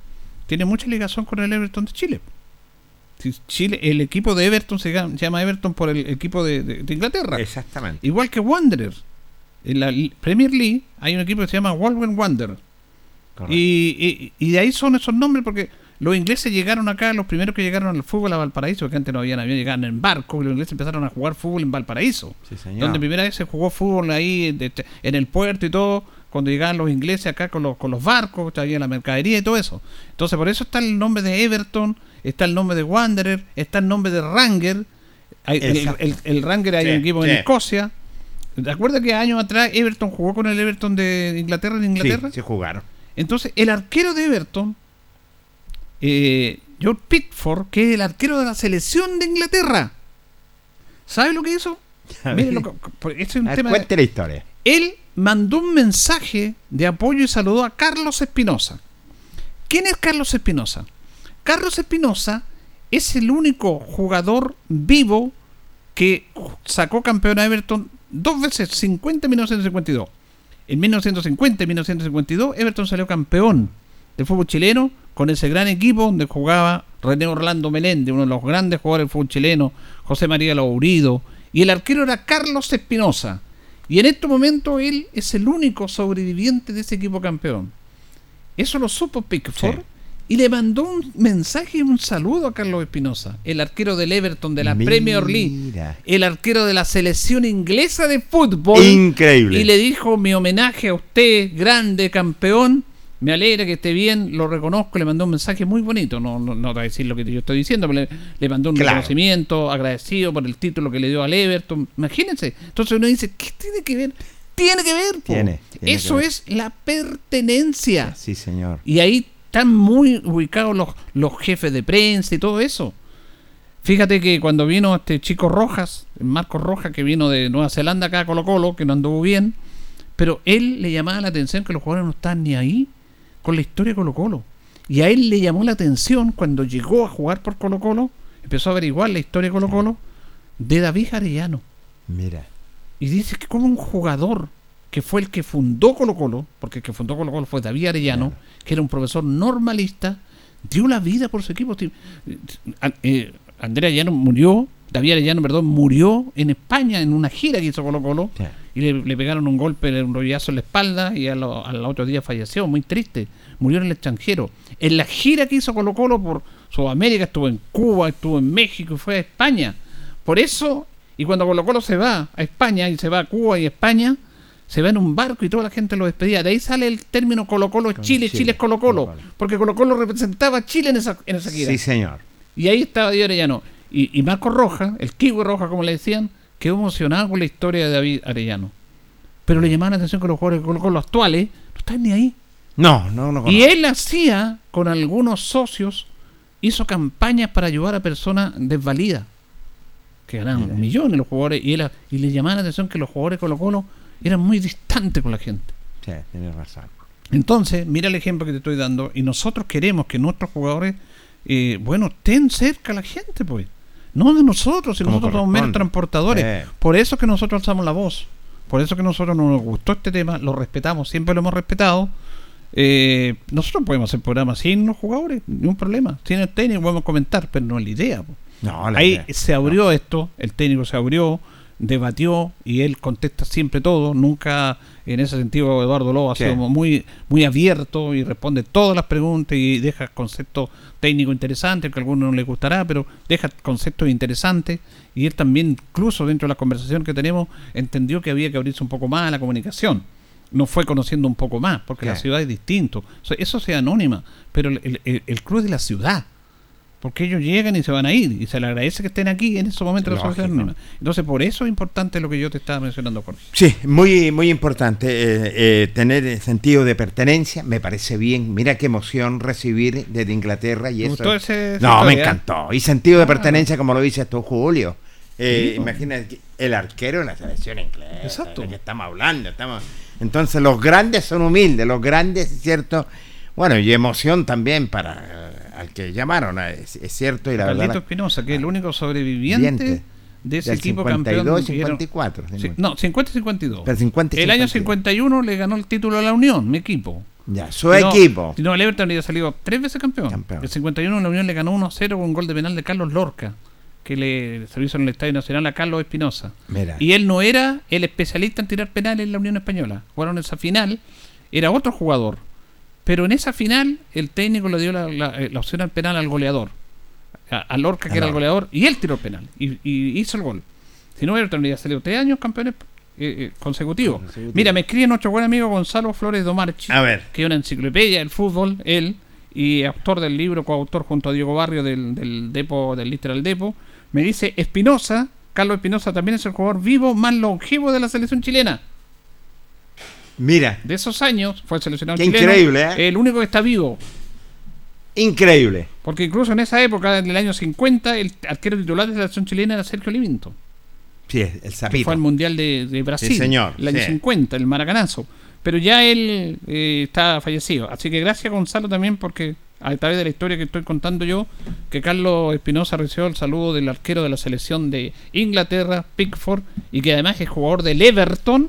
tiene mucha ligación con el Everton de Chile. Chile, el equipo de Everton se llama, se llama Everton por el equipo de, de- de Inglaterra. Exactamente. Igual que Wanderers. En la Premier League hay un equipo que se llama Wolverhampton Wanderers. Y, y- y de ahí son esos nombres porque los ingleses llegaron acá, los primeros que llegaron al fútbol a Valparaíso, porque antes no habían avión, llegaban en barco, y los ingleses empezaron a jugar fútbol en Valparaíso. señor. Donde primera vez se jugó fútbol ahí de- de- en el puerto y todo, cuando llegaban los ingleses acá con los, con los barcos, traían la mercadería y todo eso. Entonces por eso está el nombre de Everton, está el nombre de Wanderer, está el nombre de Ranger. Hay- el, Exacto. el- el Ranger hay Sí, un equipo sí. en Escocia. ¿Te acuerdas que años atrás Everton jugó con el Everton de Inglaterra en Inglaterra? Sí, sí jugaron. Entonces, el arquero de Everton, eh, George Pickford, que es el arquero de la selección de Inglaterra, ¿sabe lo que hizo? A Mire, ver. lo que- porque este es un A ver, tema. cuente la historia. Él mandó un mensaje de apoyo y saludó a Carlos Espinosa. ¿Quién es Carlos Espinosa? Carlos Espinosa es el único jugador vivo que sacó campeón a Everton dos veces, 50 y 1952. En 1950 y 1952 Everton salió campeón del fútbol chileno con ese gran equipo donde jugaba René Orlando Meléndez, uno de los grandes jugadores del fútbol chileno, José María Laurido, y el arquero era Carlos Espinosa. Y en este momento él es el único sobreviviente de ese equipo campeón. Eso lo supo Pickford y le mandó un mensaje y un saludo a Carlos Espinosa, el arquero del Everton de la Mira. Premier League, el arquero de la selección inglesa de fútbol. Increíble. Y le dijo mi homenaje a usted, grande campeón. Me alegra que esté bien, lo reconozco, le mandó un mensaje muy bonito, no, no, no te voy a decir lo que yo estoy diciendo, pero le, le mandó un Claro. reconocimiento, agradecido por el título que le dio al Everton. Imagínense. Entonces uno dice, ¿qué tiene que ver? Tiene que ver. Tiene, tiene Eso que ver. es la pertenencia. Sí, señor. Y ahí están muy ubicados los, los jefes de prensa y todo eso. Fíjate que cuando vino este chico Rojas, Marcos Rojas, que vino de Nueva Zelanda acá a Colo Colo, que no anduvo bien, pero él le llamaba la atención que los jugadores no estaban ni ahí con la historia de Colo Colo. Y a él le llamó la atención cuando llegó a jugar por Colo Colo, empezó a averiguar la historia de Colo Colo, de David Arellano. Mira. Y dice que como un jugador que fue el que fundó Colo Colo, porque el que fundó Colo Colo fue David Arellano, que era un profesor normalista, dio la vida por su equipo. Eh, Andrés Arellano murió, David Arellano, perdón, murió en España en una gira que hizo Colo Colo y le, le pegaron un golpe, un rollazo en la espalda y al otro día falleció, muy triste, murió en el extranjero. En la gira que hizo Colo Colo por Sudamérica, estuvo en Cuba, estuvo en México y fue a España. Por eso, y cuando Colo Colo se va a España y se va a Cuba y España, se va en un barco y toda la gente lo despedía. De ahí sale el término Colo Colo Chile, Chile, Chile, es Colo Colo, porque Colo Colo representaba a Chile en esa, en esa gira. Sí, señor. Y ahí estaba David Arellano. Y, y Marco Roja, el Kiwi Roja, como le decían, quedó emocionado con la historia de David Arellano. Pero le llamaban la atención que los jugadores de Colo Colo actuales no están ni ahí. No, no, no. Y él hacía con algunos socios, hizo campañas para ayudar a personas desvalidas, que ganaban millones los jugadores, y, él, y le llamaban la atención que los jugadores Colo Colo eran muy distantes con la gente. Sí, tienes razón. Entonces, mira el ejemplo que te estoy dando, y nosotros queremos que nuestros jugadores, eh, bueno, estén cerca a la gente, pues. No de nosotros, si nosotros somos meros transportadores. Eh. Por eso es que nosotros alzamos la voz. Por eso que nosotros no nos gustó este tema, lo respetamos, siempre lo hemos respetado. Eh, nosotros podemos hacer programas sin los jugadores, ningún problema. Sin el técnico podemos comentar, pero no es la idea. po. No, la Ahí idea, se abrió esto, el técnico se abrió, debatió y él contesta siempre todo. Nunca, en ese sentido, Eduardo Lobo ha sido muy, muy abierto y responde todas las preguntas y deja conceptos técnicos interesantes, que a algunos no les gustará, pero deja conceptos interesantes. Y él también, incluso dentro de la conversación que tenemos, entendió que había que abrirse un poco más a la comunicación. No fue conociendo un poco más, porque la ciudad es distinto. O sea, eso sea anónima, pero el, el, el club de la ciudad. Porque ellos llegan y se van a ir. Y se le agradece que estén aquí en esos momentos de la sociedad anónima. Entonces, por eso es importante lo que yo te estaba mencionando, Jorge. Sí, muy, muy importante eh, eh, tener el sentido de pertenencia, me parece bien. Mira qué emoción recibir desde Inglaterra y ¿Te eso. ese- no, me encantó. Y sentido de Ah. pertenencia, como lo dices tú, Julio. Eh, Sí, pues. imagínate el arquero de la selección inglesa. Exacto. de que estamos hablando. Estamos... Entonces, los grandes son humildes, los grandes, es cierto. Bueno, y emoción también para eh, al que llamaron, es, es cierto. Y la Carlito Espinosa, que es el único sobreviviente Viviente. de ese equipo 52, campeón. que dieron- 54, Sí, no, 50 y 52. Pero 50 y el año 52. 51 le ganó el título a la Unión, mi equipo. Ya, su No, equipo. No, el Everton había salido tres veces campeón. El 51 la Unión le ganó 1-0 con un gol de penal de Carlos Lorca, que le se lo hizo en el Estadio Nacional a Carlos Espinosa. Y él no era el especialista en tirar penales en la Unión Española. Jugaron esa final, era otro jugador. Pero en esa final, el técnico le dio la, la- eh, la opción al penal al goleador. A, a Lorca, que era el goleador, y él tiró el penal. Y, y hizo el gol. Si no, Everton había salido tres años campeones eh, eh, consecutivos. Consecutivos. Mira, me escribe nuestro buen amigo Gonzalo Flores Domarchi, A ver. que es una enciclopedia del fútbol, él, y autor del libro, coautor junto a Diego Barrio del, del Depo, del Literal Depo, me dice Espinosa, Carlos Espinosa también es el jugador vivo más longevo de la selección chilena. Mira. De esos años fue seleccionado Qué chileno. increíble, ¿eh? El único que está vivo. Increíble. Porque incluso en esa época, en el año 50, el arquero titular de la selección chilena era Sergio Livinto. Sí, el que sapito. fue al Mundial de, de Brasil. Sí, señor, El año sí. 50, el Maracanazo. Pero ya él eh, está fallecido. Así que gracias Gonzalo también porque a través de la historia que estoy contando yo, que Carlos Espinosa recibió el saludo del arquero de la selección de Inglaterra, Pickford, y que además es jugador del Everton.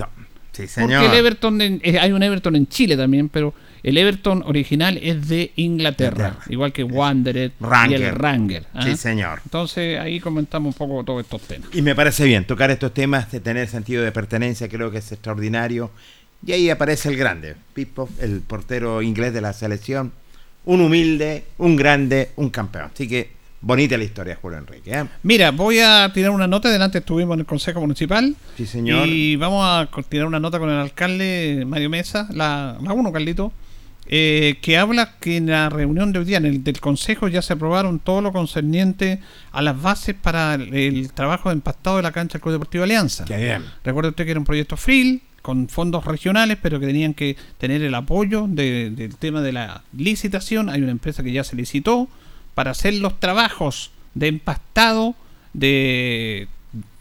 Sí, Porque señor. el Everton, en- eh, hay un Everton en Chile también, pero el Everton original es de Inglaterra, Inglaterra. igual que Wanderer y el Ranger. ¿ah? Sí, señor. Entonces ahí comentamos un poco todos estos temas. Y me parece bien tocar estos temas de tener sentido de pertenencia, creo que es extraordinario. Y ahí aparece el grande, Pipo, el portero inglés de la selección. Un humilde, un grande, un campeón. Así que bonita la historia, Julio Enrique. ¿eh? Mira, voy a tirar una nota. Delante estuvimos en el Consejo Municipal. Sí, señor. Y vamos a tirar una nota con el alcalde Mario Mesa, la, la 1, Carlito, eh, que habla que en la reunión de hoy día, en el del Consejo, ya se aprobaron todo lo concerniente a las bases para el, el trabajo de empastado de la cancha del Club Deportivo Alianza. Qué bien. Recuerda usted que era un proyecto FRIL con fondos regionales, pero que tenían que tener el apoyo de- del tema de la licitación. Hay una empresa que ya se licitó para hacer los trabajos de empastado, de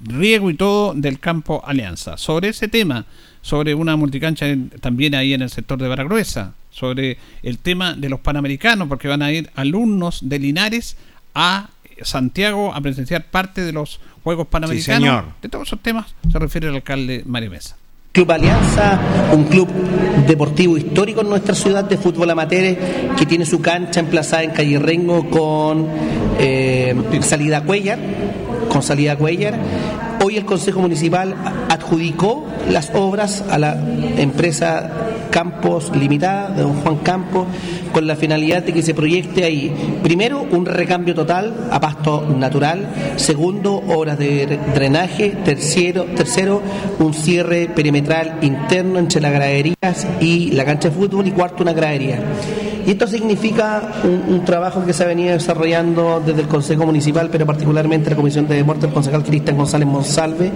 riego y todo del campo Alianza. Sobre ese tema, sobre una multicancha en- también ahí en el sector de Baragruesa, sobre el tema de los panamericanos, porque van a ir alumnos de Linares a Santiago a presenciar parte de los Juegos Panamericanos. señor. De todos esos temas se refiere el alcalde Mario Mesa. Club Alianza, un club deportivo histórico en nuestra ciudad de fútbol amateur que tiene su cancha emplazada en calle Rengo con eh, salida a con salida Cuellar. Hoy el Consejo Municipal adjudicó las obras a la empresa Campos Limitada, de don Juan Campos, con la finalidad de que se proyecte ahí, primero, un recambio total a pasto natural, segundo, obras de drenaje, tercero, tercero un cierre perimetral interno entre las graderías y la cancha de fútbol y cuarto, una gradería. Y esto significa un, trabajo que se ha venido desarrollando desde el Consejo Municipal, pero particularmente la Comisión de Deportes, el concejal Cristian González Monsalve.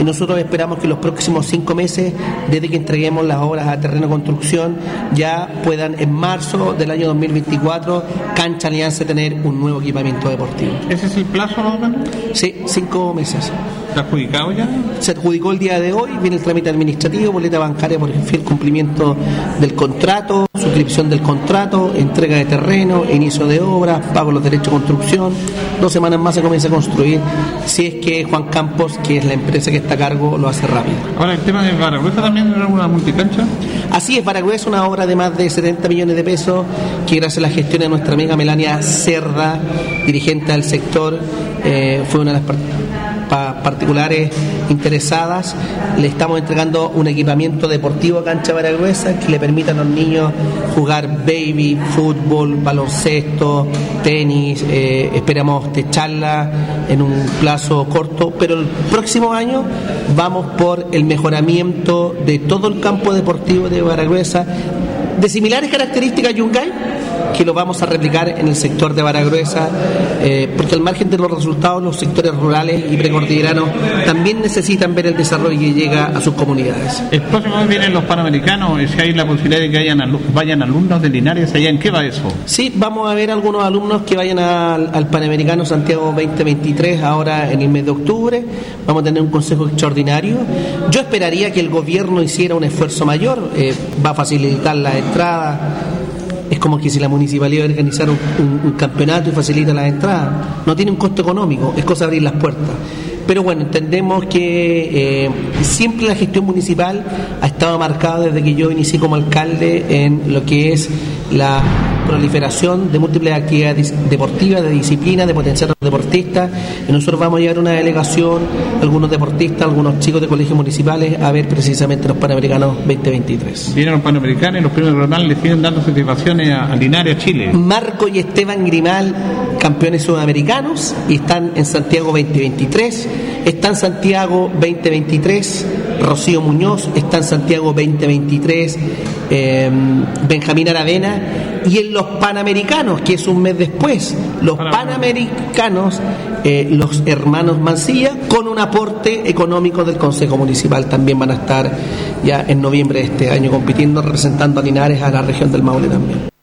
Y nosotros esperamos que los próximos cinco meses, desde que entreguemos las obras a terreno construcción, ya puedan en marzo del año 2024, Cancha Alianza tener un nuevo equipamiento deportivo. ¿Ese es el plazo, no? Sí, cinco meses. ¿Está adjudicado ya? Se adjudicó el día de hoy, viene el trámite administrativo, boleta bancaria por el fiel cumplimiento del contrato, suscripción del contrato, entrega de terreno, inicio de obras, pago los derechos de construcción. Dos semanas más se comienza a construir, si es que Juan Campos, que es la empresa que está a cargo, lo hace rápido. Ahora, el tema de Baragüeza también era una multicancha. Así es, Baragüez es una obra de más de 70 millones de pesos. Que gracias a la gestión de nuestra amiga Melania Cerda, dirigente del sector, eh, fue una de las par- pa- particulares interesadas. Le estamos entregando un equipamiento deportivo a cancha Baragüeza que le permita a los niños jugar baby, fútbol, baloncesto, tenis. eh, esperamos techarla en un plazo corto, pero el próximo año vamos por el mejoramiento de todo el campo deportivo de Baragüeza de similares características Yungay que lo vamos a replicar en el sector de Baragruesa, eh, porque al margen de los resultados, los sectores rurales y precordilleranos también necesitan ver el desarrollo que llega a sus comunidades. El próximo mes vienen los Panamericanos, y si hay la posibilidad de que hayan vayan alumnos de Linares, ¿allá en qué va eso? Sí, vamos a ver algunos alumnos que vayan al, al Panamericano Santiago 2023 ahora en el mes de octubre. Vamos a tener un consejo extraordinario. Yo esperaría que el gobierno hiciera un esfuerzo mayor. eh, va a facilitar la entrada. Es como que si la municipalidad organizara un, campeonato y facilita las entradas. No tiene un costo económico, es cosa de abrir las puertas. Pero bueno, entendemos que eh, siempre la gestión municipal ha estado marcada desde que yo inicié como alcalde en lo que es la proliferación de múltiples actividades deportivas, de disciplinas, de potenciar a los deportistas. Y nosotros vamos a llevar una delegación, algunos deportistas, algunos chicos de colegios municipales, a ver precisamente los Panamericanos 2023. Vienen los Panamericanos y los premios regionales le siguen dando satisfacciones a, a Linares, a Chile. Marco y Esteban Grimal, campeones sudamericanos, y están en Santiago 2023. Está en Santiago 2023 Rocío Muñoz, está en Santiago 2023 eh, Benjamín Aravena. Y en los Panamericanos, que es un mes después, los Panamericanos, eh, los hermanos Mancilla, con un aporte económico del Consejo Municipal, también van a estar ya en noviembre de este año compitiendo, representando a Linares, a la región del Maule también.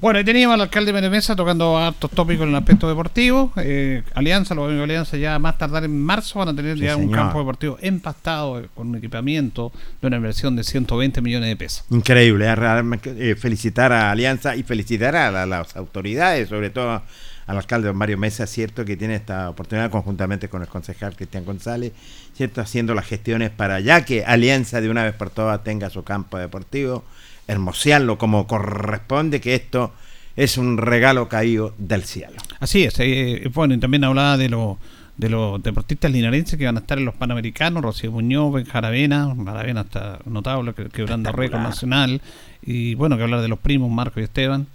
Bueno, ahí teníamos al alcalde de Mesa tocando hartos tópicos en el aspecto deportivo. Eh, Alianza, los amigos de Alianza ya más tardar en marzo van a tener Sí, ya un campo deportivo empastado eh, con un equipamiento de una inversión de 120 millones de pesos. Increíble, eh, eh, felicitar a Alianza y felicitar a la- las autoridades, sobre todo al alcalde Mario Mesa, cierto, que tiene esta oportunidad conjuntamente con el concejal Cristian González, cierto, haciendo las gestiones para ya que Alianza de una vez por todas tenga su campo deportivo, hermosearlo como corresponde, que esto es un regalo caído del cielo. Así es, eh, bueno, y también hablaba de los de los deportistas linarenses que van a estar en los Panamericanos, Rocío Muñoz, Benjaravena, Maravena está notable, que- quebrando récord nacional, y bueno, que hablar de los primos, Marco y Esteban.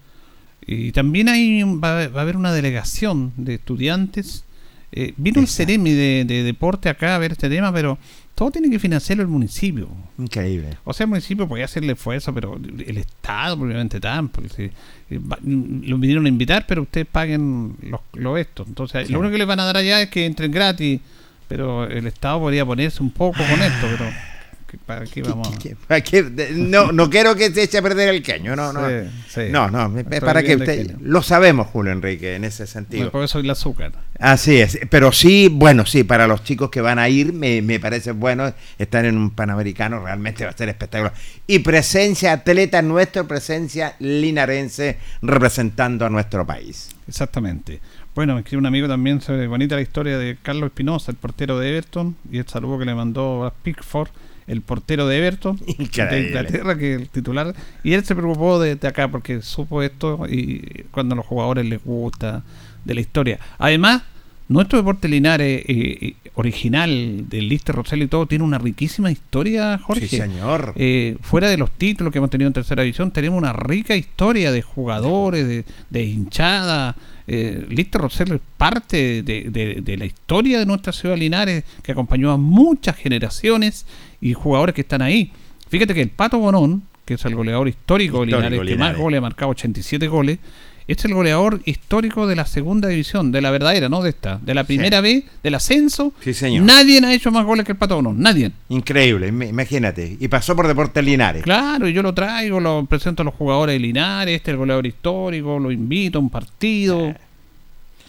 Y también hay, va, a- va a haber una delegación de estudiantes. Eh, vino el Ceremi de, de deporte acá a ver este tema, pero todo tiene que financiarlo el municipio. Increíble. O sea, el municipio podía hacerle esfuerzo, pero el Estado, probablemente tampoco. Si, eh, va- lo vinieron a invitar, pero ustedes paguen los, estos. Entonces, Sí. lo único que les van a dar allá es que entren gratis, pero el Estado podría ponerse un poco con esto, pero ¿qué- ¿para qué vamos? a- ¿Para qué? De- No, no quiero que se eche a perder el queño, no, no. Sí, sí. No, para que usted. Lo sabemos, Julio Enrique, en ese sentido. Bueno, porque soy el azúcar. Así es, pero sí, bueno, sí, para los chicos que van a ir, me, me parece bueno estar en un Panamericano, realmente va a ser espectacular. Y presencia atleta nuestro, presencia linarense representando a nuestro país. Exactamente. Bueno, me escribe un amigo también sobre bonita la historia de Carlos Espinosa, el portero de Everton, y el saludo que le mandó a Pickford, el portero de Everton, de. Inglaterra, que es el titular, y él se preocupó de, de acá porque supo esto y cuando a los jugadores les gusta de la historia. Además, Nuestro deporte Linares eh, eh, original del Lister Rosell y todo tiene una riquísima historia, Jorge. Sí, señor. Eh, fuera de los títulos que hemos tenido en tercera división, tenemos una rica historia de jugadores, de, de hinchada. Eh, Lister Rosell es parte de, de- de la historia de nuestra ciudad Linares, que acompañó a muchas generaciones y jugadores que están ahí. Fíjate que el Pato Bonón, que es el goleador histórico, de Histórico, Linares, que más goles ha marcado 87 goles, es el goleador histórico de la segunda división, de la verdadera, no de esta, de la primera vez, del ascenso. Sí, señor. Nadie ha hecho más goles que el Pato Bonón, nadie. Increíble, im- imagínate. Y pasó por Deportes Linares. Claro, y yo lo traigo, lo presento a los jugadores de Linares, este es el goleador histórico, lo invito a un partido.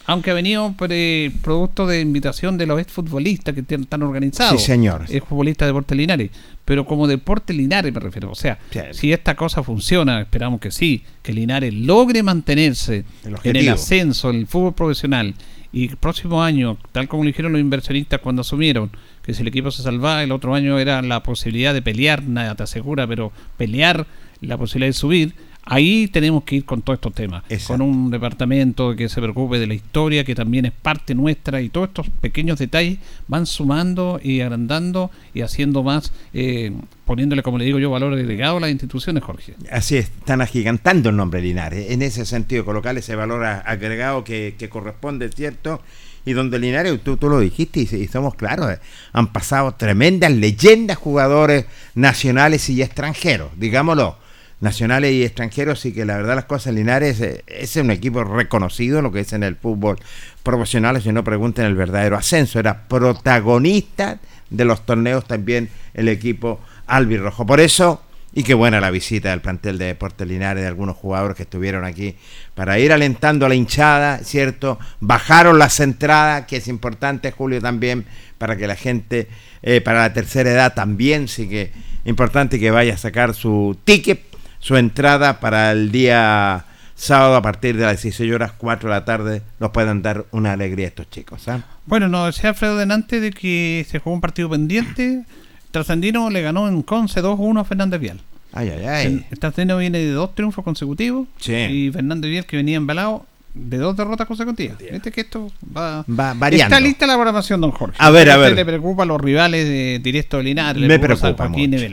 Aunque ha venido por, eh, producto de invitación de los exfutbolistas que están organizados. Sí, señor. Es futbolista de Deporte Linares. Pero como Deporte Linares me refiero. O sea, si esta cosa funciona, esperamos que sí, que Linares logre mantenerse en el ascenso, en el fútbol profesional. Y el próximo año, tal como lo dijeron los inversionistas cuando asumieron, que si el equipo se salvaba, el otro año era la posibilidad de pelear, nada te asegura, pero pelear la posibilidad de subir. Ahí tenemos que ir con todos estos temas, con un departamento que se preocupe de la historia, que también es parte nuestra, y todos estos pequeños detalles van sumando y agrandando y haciendo más, eh, poniéndole, como le digo yo, valor agregado a las instituciones, Jorge. Así es, están agigantando el nombre Linares. En ese sentido, colocar ese valor agregado que, que corresponde, ¿cierto? Y donde Linares, tú, tú lo dijiste y, y somos claros, eh, han pasado tremendas leyendas jugadores nacionales y extranjeros, digámoslo. Nacionales y extranjeros, y que la verdad las cosas, Linares eh, es un equipo reconocido, lo que es en el fútbol profesional, si no pregunten el verdadero ascenso, era protagonista de los torneos también el equipo albirrojo. Por eso, y qué buena la visita del plantel de Deportes Linares, de algunos jugadores que estuvieron aquí para ir alentando a la hinchada, ¿cierto? Bajaron las entradas, que es importante, Julio, también, para que la gente, eh, para la tercera edad también, sí que importante que vaya a sacar su ticket, su entrada para el día sábado a partir de las 16 horas, 4 de la tarde, nos puedan dar una alegría a estos chicos. ¿ah? Bueno, nos decía Alfredo delante de que se jugó un partido pendiente. Trascendino le ganó en Conce 2-1 a Fernández Vial. Ay, ay, ay. El Trascendino viene de dos triunfos consecutivos. Sí. Y Fernández Vial, que venía embalado, de dos derrotas consecutivas. Viste que esto va, Va variando. Está lista la programación, don Jorge. A ver, a ver. le preocupa a los rivales de directo de Linares. Me preocupa San Joaquín mucho.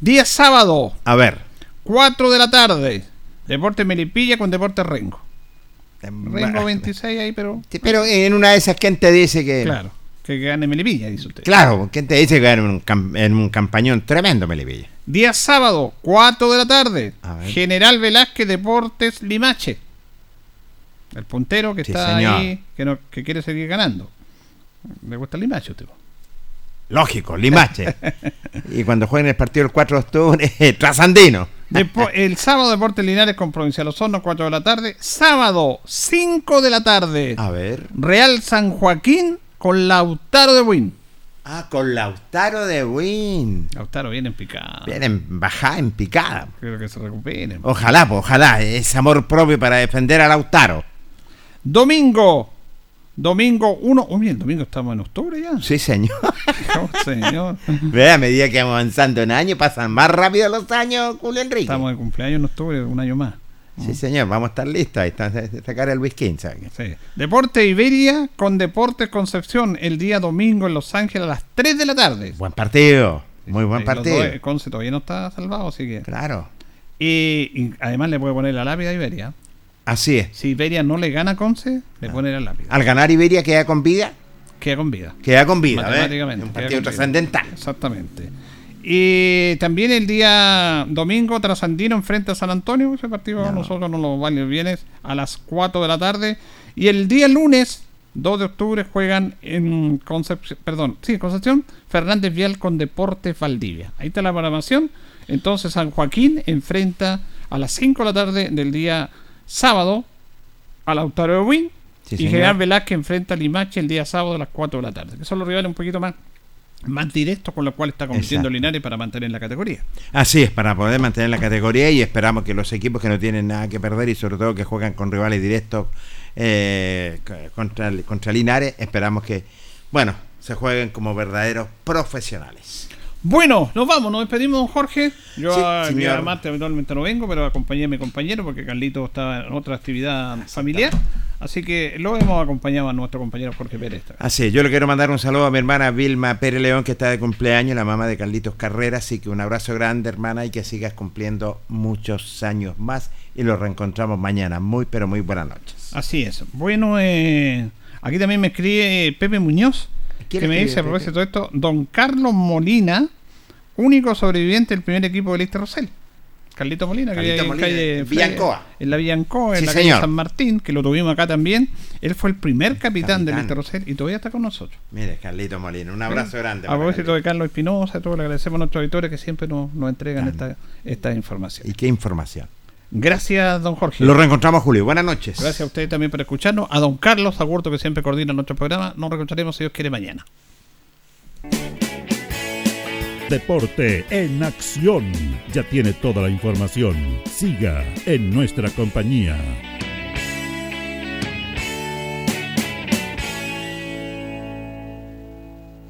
Día sábado, A ver. 4 de la tarde. Deporte Melipilla con Deporte Rengo. Rengo 26 ahí, pero. Pero en una de esas, ¿quién te dice que.? Claro, que gane Melipilla, dice usted. Claro, ¿quién te dice que gane en un, cam- en un campañón tremendo, Melipilla? Día sábado, 4 de la tarde. General Velázquez Deportes Limache. El puntero que Sí, está señor. ahí, que, no, que quiere seguir ganando. ¿Le gusta el Limache usted? Lógico, Limache. y cuando jueguen el partido el 4 de octubre, Trasandino. El sábado Deportes Linares con Provincial Osorno, 4 de la tarde. Sábado, 5 de la tarde. A ver. Real San Joaquín con Lautaro de Win. Ah, con Lautaro de Win. Lautaro viene en picada. Viene en bajada, en picada. Creo que se recupere. Ojalá, pues, ojalá. Es amor propio para defender a Lautaro. Domingo. Domingo 1. Uy, el domingo estamos en octubre ya. Sí, señor. Oh, señor. Vea, a medida que vamos avanzando en años, pasan más rápido los años, Julio Enrique. Estamos de cumpleaños en octubre, un año más. Sí, señor, vamos a estar listos. Ahí está, sacar el whisky, ¿sabes? Sí. Deporte Iberia con Deportes Concepción el día domingo en Los Ángeles a las 3 de la tarde. Buen partido. Muy buen partido. eh, Conce todavía no está salvado, así que. Claro. Y, y además le puede poner la lápida a Iberia. Así es. Si Iberia no le gana a Conce, le pone la lápida. Al ganar Iberia queda con vida. Queda con vida. Queda con vida. Matemáticamente. Un partido trascendental. Exactamente. Y también el día domingo, Trasandino enfrenta a San Antonio. Ese partido a nosotros nos lo vale bien es a las 4 de la tarde. Y el día lunes, 2 de octubre, juegan en Concepción, perdón, sí, Concepción, Fernández Vial con Deportes Valdivia. Ahí está la programación. Entonces San Joaquín enfrenta a las 5 de la tarde del día sábado a Lautaro de Win. Sí, y. General Velázquez enfrenta a Limache el día sábado a las 4 de la tarde. Que son los rivales un poquito más, más directos con los cuales está compitiendo. Linares para mantener la categoría. Así es, para poder mantener la categoría y esperamos que los equipos que no tienen nada que perder y sobre todo que juegan con rivales directos eh, contra, contra Linares, esperamos que, bueno, se jueguen como verdaderos profesionales. Bueno, nos vamos, nos despedimos, don Jorge. Yo Sí, a- el día señor. martes habitualmente no vengo, pero acompañé a mi compañero porque Carlito estaba en otra actividad familiar. Así que lo hemos acompañado a nuestro compañero Jorge Pérez. Así, es, yo le quiero mandar un saludo a mi hermana Vilma Pérez León, que está de cumpleaños, la mamá de Carlitos Carrera. Así que un abrazo grande, hermana, y que sigas cumpliendo muchos años más. Y los reencontramos mañana. Muy, pero muy buenas noches. Así es. Bueno, eh, aquí también me escribe Pepe Muñoz, que ¿Quién me dice, a Pepe? propósito de esto, Don Carlos Molina, único sobreviviente del primer equipo de Lister Rosell. Carlito Molina, que Carlito en Molina, calle en Fre- Villancoa. En la Villancoa, en Sí, la calle señor. San Martín, que lo tuvimos acá también. Él fue el primer capitán, del capitán. Lister Rosell y todavía está con nosotros. Mire, Carlito Molina, un abrazo grande. A propósito de Carlos Espinosa, todo le agradecemos a nuestros auditores que siempre nos, nos entregan esta, esta información. ¿Y qué información? Gracias, don Jorge. Lo reencontramos, Julio. Buenas noches. Gracias a ustedes también por escucharnos. A don Carlos Agurto, que siempre coordina nuestro programa. Nos reencontraremos, si Dios quiere, mañana. Deporte en acción. Ya tiene toda la información. Siga en nuestra compañía.